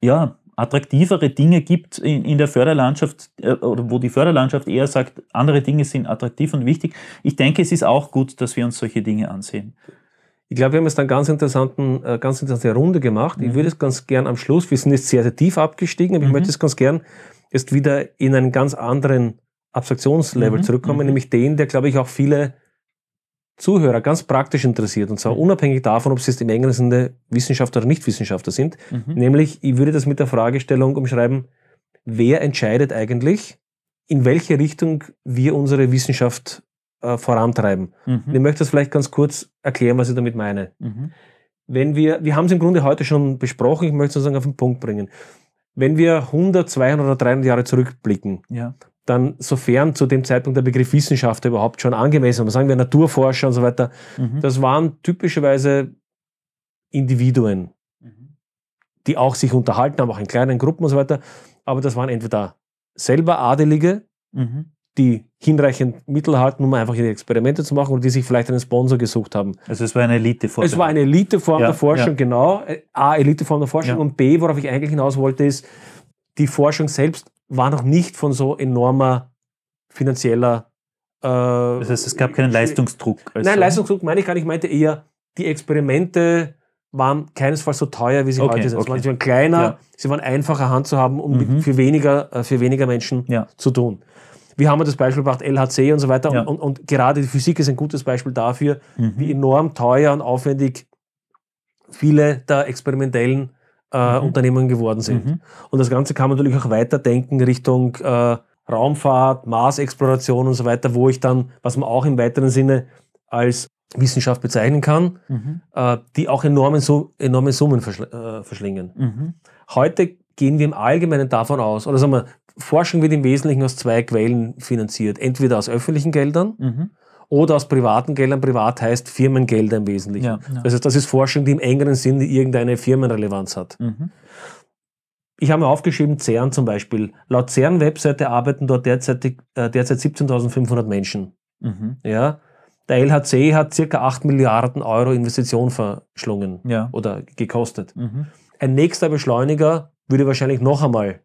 ja, attraktivere Dinge gibt in, in der Förderlandschaft äh, oder wo die Förderlandschaft eher sagt, andere Dinge sind attraktiv und wichtig. Ich denke, es ist auch gut, dass wir uns solche Dinge ansehen. Ich glaube, wir haben jetzt eine ganz, interessanten, äh, ganz interessante Runde gemacht. Ich Mhm. würde es ganz gern am Schluss, wir sind jetzt sehr, sehr tief abgestiegen, aber ich Mhm. möchte es ganz gern jetzt wieder in einen ganz anderen Abstraktionslevel Mhm, zurückkommen, mhm. nämlich den, der, glaube ich, auch viele Zuhörer ganz praktisch interessiert. Und zwar Mhm. unabhängig davon, ob sie jetzt im engeren Sinne Wissenschaftler oder Nichtwissenschaftler sind. Mhm. Nämlich, ich würde das mit der Fragestellung umschreiben, wer entscheidet eigentlich in welche Richtung wir unsere Wissenschaft äh, vorantreiben. Und ich Mhm. möchte das vielleicht ganz kurz erklären, was ich damit meine. Mhm. Wenn wir, wir haben es im Grunde heute schon besprochen, ich möchte es sozusagen auf den Punkt bringen. Wenn wir 100, 200 oder 300 Jahre zurückblicken, Ja. Dann sofern zu dem Zeitpunkt der Begriff Wissenschaftler überhaupt schon angemessen war, sagen wir Naturforscher und so weiter, Mhm. das waren typischerweise Individuen, Mhm. die auch sich unterhalten haben, auch in kleinen Gruppen und so weiter. Aber das waren entweder selber Adelige, Mhm. die hinreichend Mittel hatten, um einfach ihre Experimente zu machen oder die sich vielleicht einen Sponsor gesucht haben. Also es war eine Elite vor. Es war eine Eliteform Ja, der Forschung, ja. genau. Äh, A, Eliteform der Forschung Ja. und B, worauf ich eigentlich hinaus wollte, ist, die Forschung selbst war noch nicht von so enormer finanzieller. Äh, Das heißt, es gab keinen Leistungsdruck. als Nein. Leistungsdruck meine ich gar nicht. Ich meinte eher, die Experimente waren keinesfalls so teuer, wie sie Okay, heute sind. okay. Sie waren kleiner, Ja. sie waren einfacher Hand zu haben, um Mhm. für, weniger, äh, für weniger Menschen Ja. zu tun. Wir haben das Beispiel gebracht, LHC und so weiter. Ja. Und, und, und gerade die Physik ist ein gutes Beispiel dafür, Mhm. wie enorm teuer und aufwendig viele der experimentellen äh, Mhm. Unternehmen geworden sind. Mhm. Und das Ganze kann man natürlich auch weiterdenken Richtung äh, Raumfahrt, Marsexploration und so weiter, wo ich dann, was man auch im weiteren Sinne als Wissenschaft bezeichnen kann, Mhm. äh, die auch enorme, enorme Summen verschl äh, verschlingen. Mhm. Heute gehen wir im Allgemeinen davon aus, oder sagen wir, Forschung wird im Wesentlichen aus zwei Quellen finanziert. Entweder aus öffentlichen Geldern Mhm. Oder aus privaten Geldern. Privat heißt Firmengelder im Wesentlichen. Ja, ja. Das heißt, das ist Forschung, die im engeren Sinne irgendeine Firmenrelevanz hat. Mhm. Ich habe mir aufgeschrieben, CERN zum Beispiel. Laut CERN-Webseite arbeiten dort derzeit, äh, derzeit 17.500 Menschen. Mhm. Ja? Der LHC hat circa 8 Milliarden Euro Investition verschlungen Ja. oder gekostet. Mhm. Ein nächster Beschleuniger würde wahrscheinlich noch einmal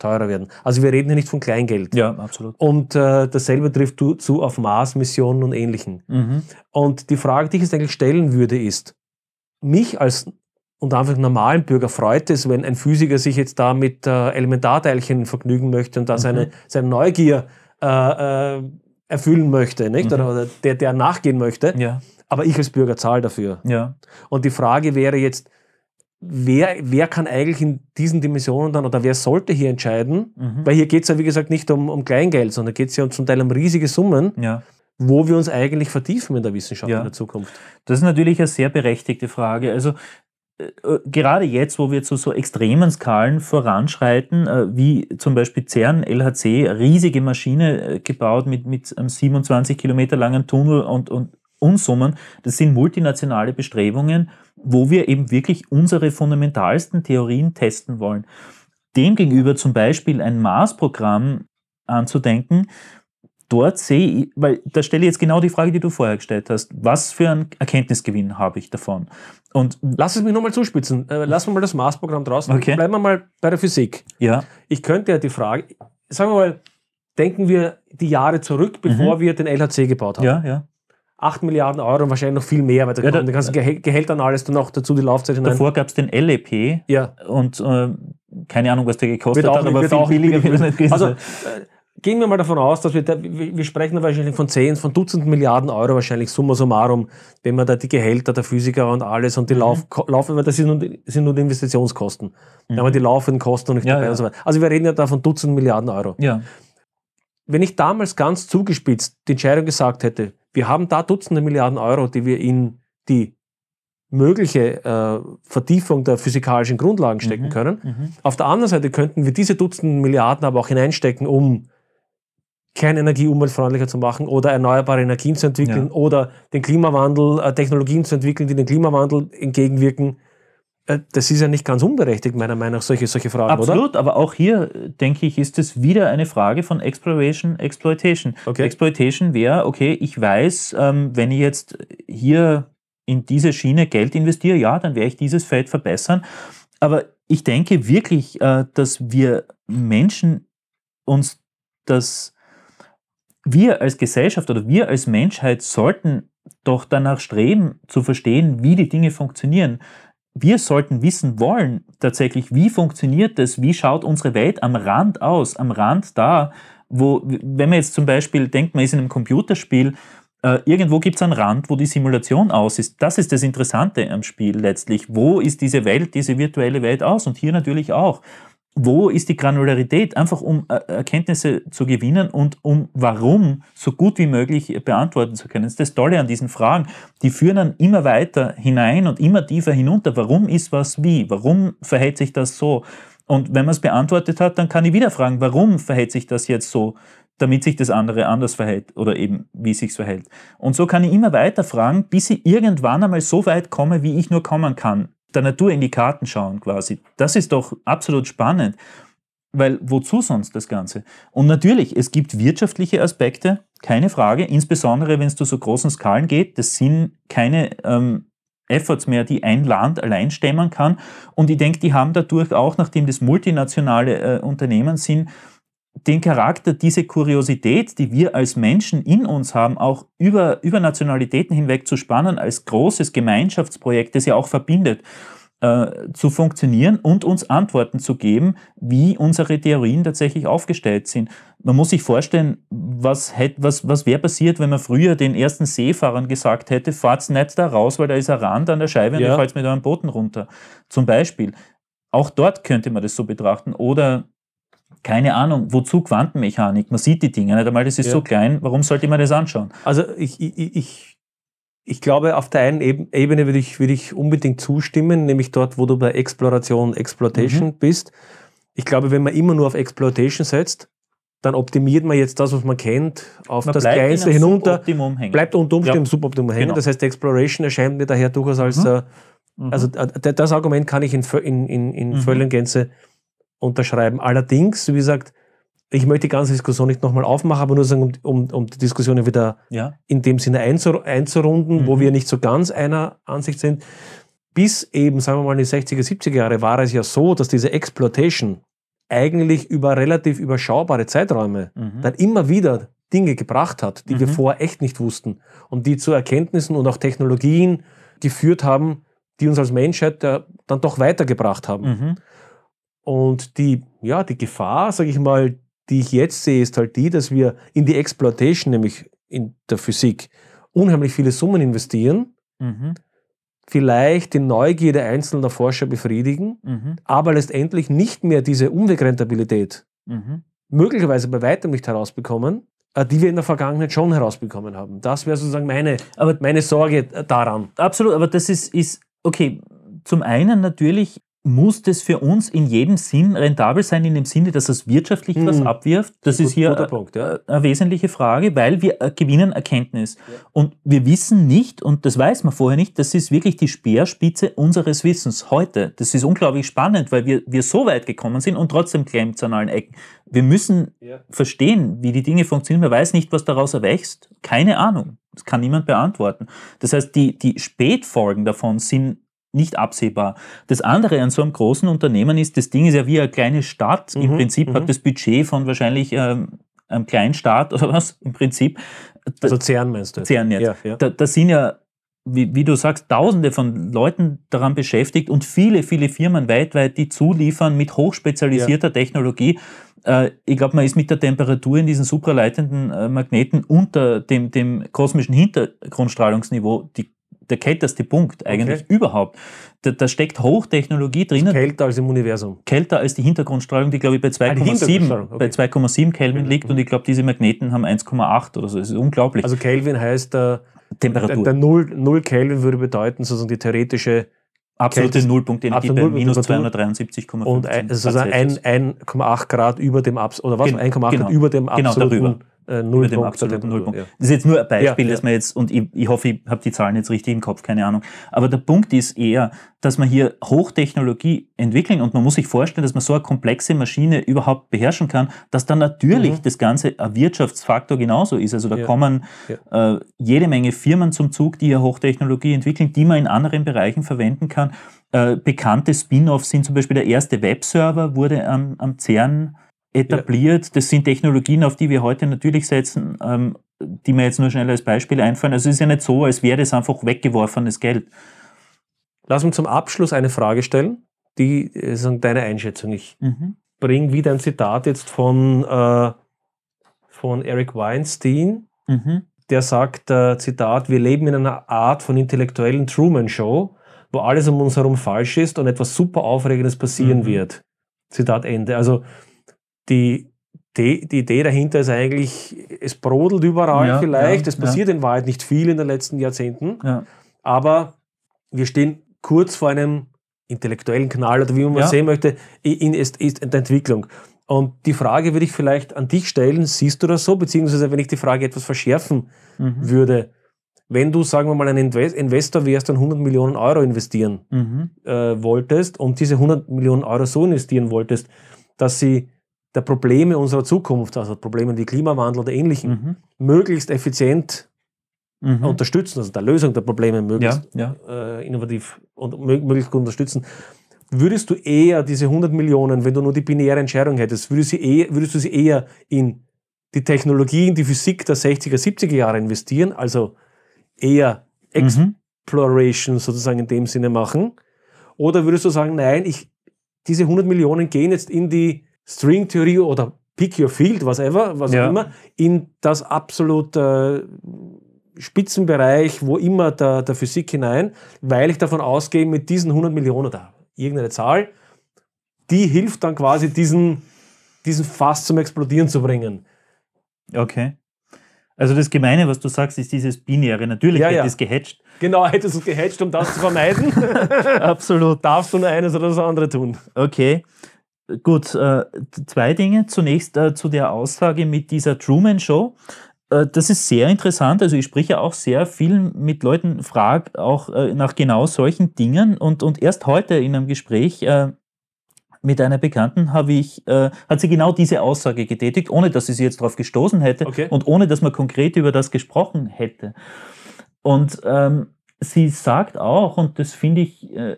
teurer werden. Also wir reden hier nicht von Kleingeld. ja, absolut. Und äh, dasselbe trifft zu, zu auf Mars-Missionen und Ähnlichem. Mhm. Und die Frage, die ich jetzt eigentlich stellen würde, ist, mich als unter einfach normalen Bürger freut es, wenn ein Physiker sich jetzt da mit äh, Elementarteilchen vergnügen möchte und da Mhm. seine, seine Neugier äh, äh, erfüllen möchte, nicht? Mhm. Oder, oder der, der nachgehen möchte. Ja, Aber ich als Bürger zahle dafür. ja. Und die Frage wäre jetzt, wer, wer kann eigentlich in diesen Dimensionen dann oder wer sollte hier entscheiden? Mhm. Weil hier geht es ja, wie gesagt, nicht um, um Kleingeld, sondern geht es ja um zum Teil um riesige Summen, ja. wo wir uns eigentlich vertiefen in der Wissenschaft Ja. in der Zukunft. Das ist natürlich eine sehr berechtigte Frage. Also äh, äh, gerade jetzt, wo wir zu so extremen Skalen voranschreiten, äh, wie zum Beispiel CERN, LHC, riesige Maschine gebaut mit, mit einem 27 Kilometer langen Tunnel und, und Unsummen, das sind multinationale Bestrebungen, wo wir eben wirklich unsere fundamentalsten Theorien testen wollen. Demgegenüber zum Beispiel ein Mars-Programm anzudenken, dort sehe ich, weil da stelle ich jetzt genau die Frage, die du vorher gestellt hast. Was für einen Erkenntnisgewinn habe ich davon? Und Lass es mich nochmal zuspitzen. Äh, lassen wir mal das Mars-Programm draußen. Okay. Bleiben wir mal bei der Physik. ja, Ich könnte ja die Frage, sagen wir mal, denken wir die Jahre zurück, bevor wir den LHC gebaut haben. Mhm. ja, ja. 8 Milliarden Euro und wahrscheinlich noch viel mehr, weil da Ja, kommen die ganzen Gehäl Gehälter und alles dann noch dazu, die Laufzeit hinein. Davor gab es den LEP ja, und äh, keine Ahnung, was der gekostet wird auch hat, nicht, aber viel auch billiger billig wird es nicht gewesen Also äh, gehen wir mal davon aus, dass wir, da, wir, wir sprechen da wahrscheinlich von 10, von Dutzenden Milliarden Euro wahrscheinlich summa summarum, wenn man da die Gehälter der Physiker und alles und die Mhm. Lauf, Lauf weil das sind nur, die- sind nur die Investitionskosten. Da haben wir die laufenden Kosten noch nicht Mhm. Ja, dabei ja. und so weiter. Also wir reden ja da von Dutzenden Milliarden Euro. Ja, Wenn ich damals ganz zugespitzt die Entscheidung gesagt hätte, wir haben da Dutzende Milliarden Euro, die wir in die mögliche äh, Vertiefung der physikalischen Grundlagen stecken Mhm. können. mhm. Auf der anderen Seite könnten wir diese Dutzenden Milliarden aber auch hineinstecken, um Kernenergie umweltfreundlicher zu machen oder erneuerbare Energien zu entwickeln Ja. oder den Klimawandel, äh, Technologien zu entwickeln, die dem Klimawandel entgegenwirken. Äh, das ist ja nicht ganz unberechtigt, meiner Meinung nach, solche, solche Fragen, oder? Absolut, aber auch hier, denke ich, ist es wieder eine Frage von Exploration, Exploitation. Okay. Exploitation wäre, okay, ich weiß, ähm, wenn ich jetzt hier in diese Schiene Geld investiere, ja, dann werde ich dieses Feld verbessern. Aber ich denke wirklich, äh, dass wir Menschen uns das, wir als Gesellschaft oder wir als Menschheit sollten doch danach streben, zu verstehen, wie die Dinge funktionieren wir sollten wissen wollen, tatsächlich, wie funktioniert das, wie schaut unsere Welt am Rand aus, am Rand da, wo, wenn man jetzt zum Beispiel denkt, man ist in einem Computerspiel, äh, irgendwo gibt es einen Rand, wo die Simulation aus ist. Das ist das Interessante am Spiel letztlich. Wo ist diese Welt, diese virtuelle Welt aus? Und hier natürlich auch. Wo ist die Granularität? Einfach um äh, Erkenntnisse zu gewinnen und um warum so gut wie möglich beantworten zu können. Das ist das Tolle an diesen Fragen. Die führen dann immer weiter hinein und immer tiefer hinunter. Warum ist was wie? Warum verhält sich das so? Und wenn man es beantwortet hat, dann kann ich wieder fragen, warum verhält sich das jetzt so, damit sich das andere anders verhält oder eben wie sich verhält. Und so kann ich immer weiter fragen, bis ich irgendwann einmal so weit komme, wie ich nur kommen kann der Natur in die Karten schauen quasi. Das ist doch absolut spannend, weil wozu sonst das Ganze? Und natürlich, es gibt wirtschaftliche Aspekte, keine Frage, insbesondere wenn es zu so großen Skalen geht. Das sind keine ähm, Efforts mehr, die ein Land allein stemmen kann. Und ich denke, die haben dadurch auch, nachdem das multinationale äh, Unternehmen sind, den Charakter, diese Kuriosität, die wir als Menschen in uns haben, auch über, über Nationalitäten hinweg zu spannen, als großes Gemeinschaftsprojekt, das ja auch verbindet, äh, zu funktionieren und uns Antworten zu geben, wie unsere Theorien tatsächlich aufgestellt sind. Man muss sich vorstellen, was, was, was wäre passiert, wenn man früher den ersten Seefahrern gesagt hätte, fahrt's nicht da raus, weil da ist ein Rand an der Scheibe und ja. ihr fallt mit eurem Booten runter. Zum Beispiel. Auch dort könnte man das so betrachten. Oder keine Ahnung, wozu Quantenmechanik? Man sieht die Dinge nicht einmal, das ist ja. so klein, warum sollte man das anschauen? Also ich, ich, ich, ich glaube, auf der einen Ebene würde ich, würde ich unbedingt zustimmen, nämlich dort, wo du bei Exploration, Exploitation mhm. bist. Ich glaube, wenn man immer nur auf Exploitation setzt, dann optimiert man jetzt das, was man kennt, auf man das Kleinste hinunter, bleibt unter Umständen ja. im Suboptimum hängen. Genau. Das heißt, Exploration erscheint mir daher durchaus als, mhm. Äh, mhm. also äh, das Argument kann ich in, in, in, in mhm. Gänze unterschreiben. Allerdings, wie gesagt, ich möchte die ganze Diskussion nicht nochmal aufmachen, aber nur sagen, um, um, um die Diskussion wieder ja. in dem Sinne einzur einzurunden, mhm. wo wir nicht so ganz einer Ansicht sind. Bis eben, sagen wir mal, in die 60er, 70er Jahre war es ja so, dass diese Exploitation eigentlich über relativ überschaubare Zeiträume mhm. dann immer wieder Dinge gebracht hat, die mhm. wir vorher echt nicht wussten und die zu Erkenntnissen und auch Technologien geführt haben, die uns als Menschheit dann doch weitergebracht haben. Und die, ja, die Gefahr, sage ich mal, die ich jetzt sehe, ist halt die, dass wir in die Exploitation, nämlich in der Physik, unheimlich viele Summen investieren, mhm. vielleicht die Neugierde einzelner Forscher befriedigen, mhm. aber letztendlich nicht mehr diese Umwegrentabilität mhm. möglicherweise bei weitem nicht herausbekommen, äh, die wir in der Vergangenheit schon herausbekommen haben. Das wäre sozusagen meine, aber, meine Sorge daran. Absolut, aber das ist, ist okay. Zum einen natürlich muss das für uns in jedem Sinn rentabel sein, in dem Sinne, dass es wirtschaftlich mhm. was abwirft? Das Gut, ist hier Punkt, ja. eine wesentliche Frage, weil wir äh, gewinnen Erkenntnis. Ja. Und wir wissen nicht, und das weiß man vorher nicht, das ist wirklich die Speerspitze unseres Wissens heute. Das ist unglaublich spannend, weil wir, wir so weit gekommen sind und trotzdem klemmt es an allen Ecken. Wir müssen ja. verstehen, wie die Dinge funktionieren. Man weiß nicht, was daraus erwächst. Keine Ahnung. Das kann niemand beantworten. Das heißt, die, die Spätfolgen davon sind nicht absehbar. Das andere an so einem großen Unternehmen ist, das Ding ist ja wie eine kleine Stadt. Mhm, Im Prinzip mhm. hat das Budget von wahrscheinlich ähm, einem kleinen Staat oder was, im Prinzip. Also CERN meinst du? CERN jetzt. Ja, ja. Da, da sind ja wie, wie, du sagst, tausende von Leuten daran beschäftigt und viele, viele Firmen weltweit, die zuliefern mit hochspezialisierter ja. Technologie. Äh, ich glaube, man ist mit der Temperatur in diesen supraleitenden äh, Magneten unter dem, dem kosmischen Hintergrundstrahlungsniveau die der kälteste Punkt eigentlich okay. überhaupt. Da, da, steckt Hochtechnologie drinnen. Kälter als im Universum. Kälter als die Hintergrundstrahlung, die glaube ich bei 2,7 ah, okay. bei 2,7 Kelvin liegt mhm. und ich glaube, diese Magneten haben 1,8 oder so. Das ist unglaublich. Also Kelvin heißt äh, Temperatur. Der, der Null, Null Kelvin würde bedeuten sozusagen die theoretische Absolute Nullpunktenergie bei minus 273,5. Und ein, also 1,8 Grad über dem Abs oder was? Genau, 1,8 genau, über dem genau absoluten darüber äh, Nullpunkt. Nullpunkt. Ja. Das ist jetzt nur ein Beispiel, ja, dass man jetzt, und ich, ich hoffe, ich habe die Zahlen jetzt richtig im Kopf, keine Ahnung. Aber der Punkt ist eher, dass man hier Hochtechnologie entwickeln und man muss sich vorstellen, dass man so eine komplexe Maschine überhaupt beherrschen kann, dass dann natürlich mhm. das Ganze ein Wirtschaftsfaktor genauso ist. Also da ja. kommen äh, jede Menge Firmen zum Zug, die hier Hochtechnologie entwickeln, die man in anderen Bereichen verwenden kann. Äh, bekannte Spin-offs sind zum Beispiel der erste Webserver, wurde am, am CERN etabliert. Ja. Das sind Technologien, auf die wir heute natürlich setzen, ähm, die mir jetzt nur schnell als Beispiel einfallen. Also es ist ja nicht so, als wäre das einfach weggeworfenes Geld. Lass uns zum Abschluss eine Frage stellen, die ist deine Einschätzung. Ich mhm. bringe wieder ein Zitat jetzt von, äh, von Eric Weinstein, mhm. der sagt, äh, Zitat, wir leben in einer Art von intellektuellen Truman-Show, wo alles um uns herum falsch ist und etwas super Aufregendes passieren mhm. wird. Zitat Ende. Also die, die, die Idee dahinter ist eigentlich, es brodelt überall Ja, vielleicht, ja, es passiert ja. in Wahrheit nicht viel in den letzten Jahrzehnten, Ja. aber wir stehen kurz vor einem intellektuellen Knall oder wie man Ja. sehen möchte, in, ist, ist in der Entwicklung. Und die Frage würde ich vielleicht an dich stellen, siehst du das so? Beziehungsweise wenn ich die Frage etwas verschärfen Mhm. würde, wenn du, sagen wir mal, ein Inve- Investor wärst und 100 Millionen Euro investieren Mhm. äh, wolltest und diese 100 Millionen Euro so investieren wolltest, dass sie der Probleme unserer Zukunft, also Probleme wie Klimawandel oder ähnlichen, Mhm. möglichst effizient Mhm. unterstützen, also der Lösung der Probleme möglichst ja, ja. äh, innovativ und mö- möglichst gut unterstützen. Würdest du eher diese 100 Millionen, wenn du nur die binäre Entscheidung hättest, würdest, eher, würdest du sie eher in die Technologie, in die Physik der 60er, 70er Jahre investieren, also eher Mhm. Exploration sozusagen in dem Sinne machen? Oder würdest du sagen, nein, ich, diese 100 Millionen gehen jetzt in die Stringtheorie oder Pick Your Field, whatever, was Ja. auch immer, in das absolut äh, Spitzenbereich, wo immer der, der Physik hinein, weil ich davon ausgehe, mit diesen 100 Millionen da, irgendeine Zahl, die hilft dann quasi diesen, diesen Fass zum Explodieren zu bringen. Okay. Also das Gemeine, was du sagst, ist dieses Binäre. Natürlich Ja, hätte ja. es gehatcht. Genau, hättest du es gehatcht, um das zu vermeiden, Absolut. darfst du nur eines oder das andere tun. Okay. Gut, äh, zwei Dinge. Zunächst äh, zu der Aussage mit dieser Truman Show. Äh, das ist sehr interessant. Also ich spreche auch sehr viel mit Leuten, frage auch äh, nach genau solchen Dingen. Und, und erst heute in einem Gespräch äh, mit einer Bekannten habe ich, äh, hat sie genau diese Aussage getätigt, ohne dass sie sie jetzt darauf gestoßen hätte Okay. und ohne dass man konkret über das gesprochen hätte. Und ähm, sie sagt auch, und das finde ich, äh,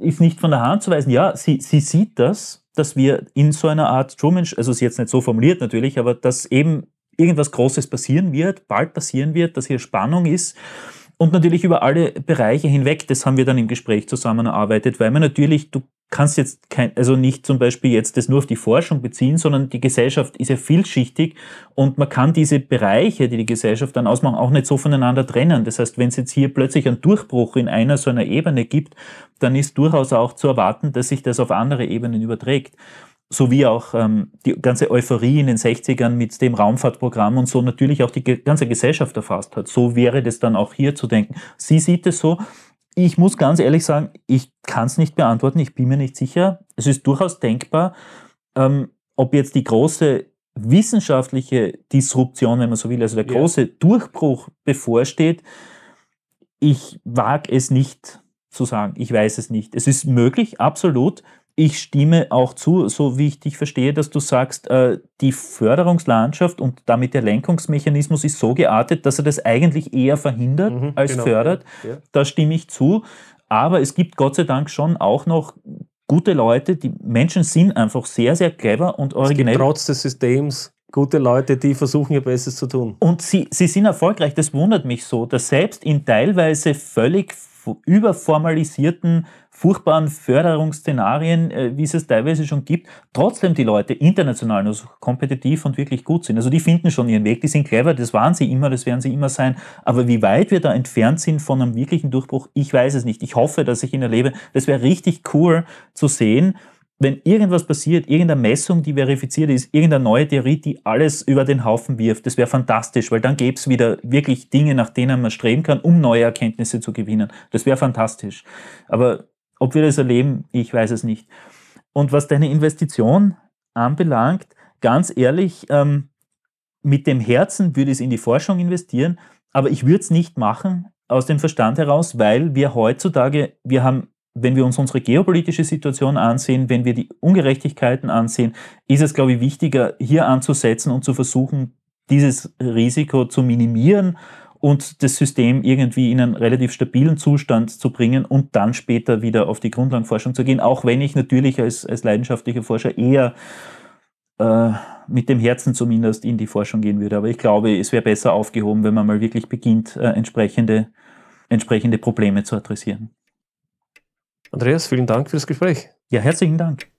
ist nicht von der Hand zu weisen, ja, sie, sie sieht das, dass wir in so einer Art Truman, also sie jetzt nicht so formuliert natürlich, aber dass eben irgendwas Großes passieren wird, bald passieren wird, dass hier Spannung ist. Und natürlich über alle Bereiche hinweg, das haben wir dann im Gespräch zusammengearbeitet, weil man natürlich, du kannst jetzt kein, also nicht zum Beispiel jetzt das nur auf die Forschung beziehen, sondern die Gesellschaft ist ja vielschichtig und man kann diese Bereiche, die die Gesellschaft dann ausmachen, auch nicht so voneinander trennen. Das heißt, wenn es jetzt hier plötzlich einen Durchbruch in einer so einer Ebene gibt, dann ist durchaus auch zu erwarten, dass sich das auf andere Ebenen überträgt. So wie auch ähm, die ganze Euphorie in den 60ern mit dem Raumfahrtprogramm und so natürlich auch die ganze Gesellschaft erfasst hat. So wäre das dann auch hier zu denken. Sie sieht es so. Ich muss ganz ehrlich sagen, ich kann es nicht beantworten, ich bin mir nicht sicher. Es ist durchaus denkbar, ähm, ob jetzt die große wissenschaftliche Disruption, wenn man so will, also der Ja. große Durchbruch bevorsteht. Ich wage es nicht zu sagen. Ich weiß es nicht. Es ist möglich, absolut. Ich stimme auch zu, so wie ich dich verstehe, dass du sagst, äh, die Förderungslandschaft und damit der Lenkungsmechanismus ist so geartet, dass er das eigentlich eher verhindert Mhm, als genau. fördert. Ja. Da stimme ich zu. Aber es gibt Gott sei Dank schon auch noch gute Leute. Die Menschen sind einfach sehr, sehr clever und Es gibt originell. trotz des Systems gute Leute, die versuchen, ihr Bestes zu tun. Und sie, sie sind erfolgreich. Das wundert mich so, dass selbst in teilweise völlig überformalisierten, furchtbaren Förderungsszenarien, äh, wie es es teilweise schon gibt, trotzdem die Leute international nur so kompetitiv und wirklich gut sind. Also die finden schon ihren Weg, die sind clever, das waren sie immer, das werden sie immer sein. Aber wie weit wir da entfernt sind von einem wirklichen Durchbruch, ich weiß es nicht. Ich hoffe, dass ich ihn erlebe. Das wäre richtig cool zu sehen, wenn irgendwas passiert, irgendeine Messung, die verifiziert ist, irgendeine neue Theorie, die alles über den Haufen wirft, das wäre fantastisch, weil dann gäbe es wieder wirklich Dinge, nach denen man streben kann, um neue Erkenntnisse zu gewinnen. Das wäre fantastisch. Aber ob wir das erleben, ich weiß es nicht. Und was deine Investition anbelangt, ganz ehrlich, ähm, mit dem Herzen würde ich es in die Forschung investieren, aber ich würde es nicht machen aus dem Verstand heraus, weil wir heutzutage, wir haben wenn wir uns unsere geopolitische Situation ansehen, wenn wir die Ungerechtigkeiten ansehen, ist es, glaube ich, wichtiger, hier anzusetzen und zu versuchen, dieses Risiko zu minimieren und das System irgendwie in einen relativ stabilen Zustand zu bringen und dann später wieder auf die Grundlagenforschung zu gehen, auch wenn ich natürlich als, als leidenschaftlicher Forscher eher äh, mit dem Herzen zumindest in die Forschung gehen würde. Aber ich glaube, es wäre besser aufgehoben, wenn man mal wirklich beginnt, äh, entsprechende, entsprechende Probleme zu adressieren. Andreas, vielen Dank für das Gespräch. Ja, herzlichen Dank.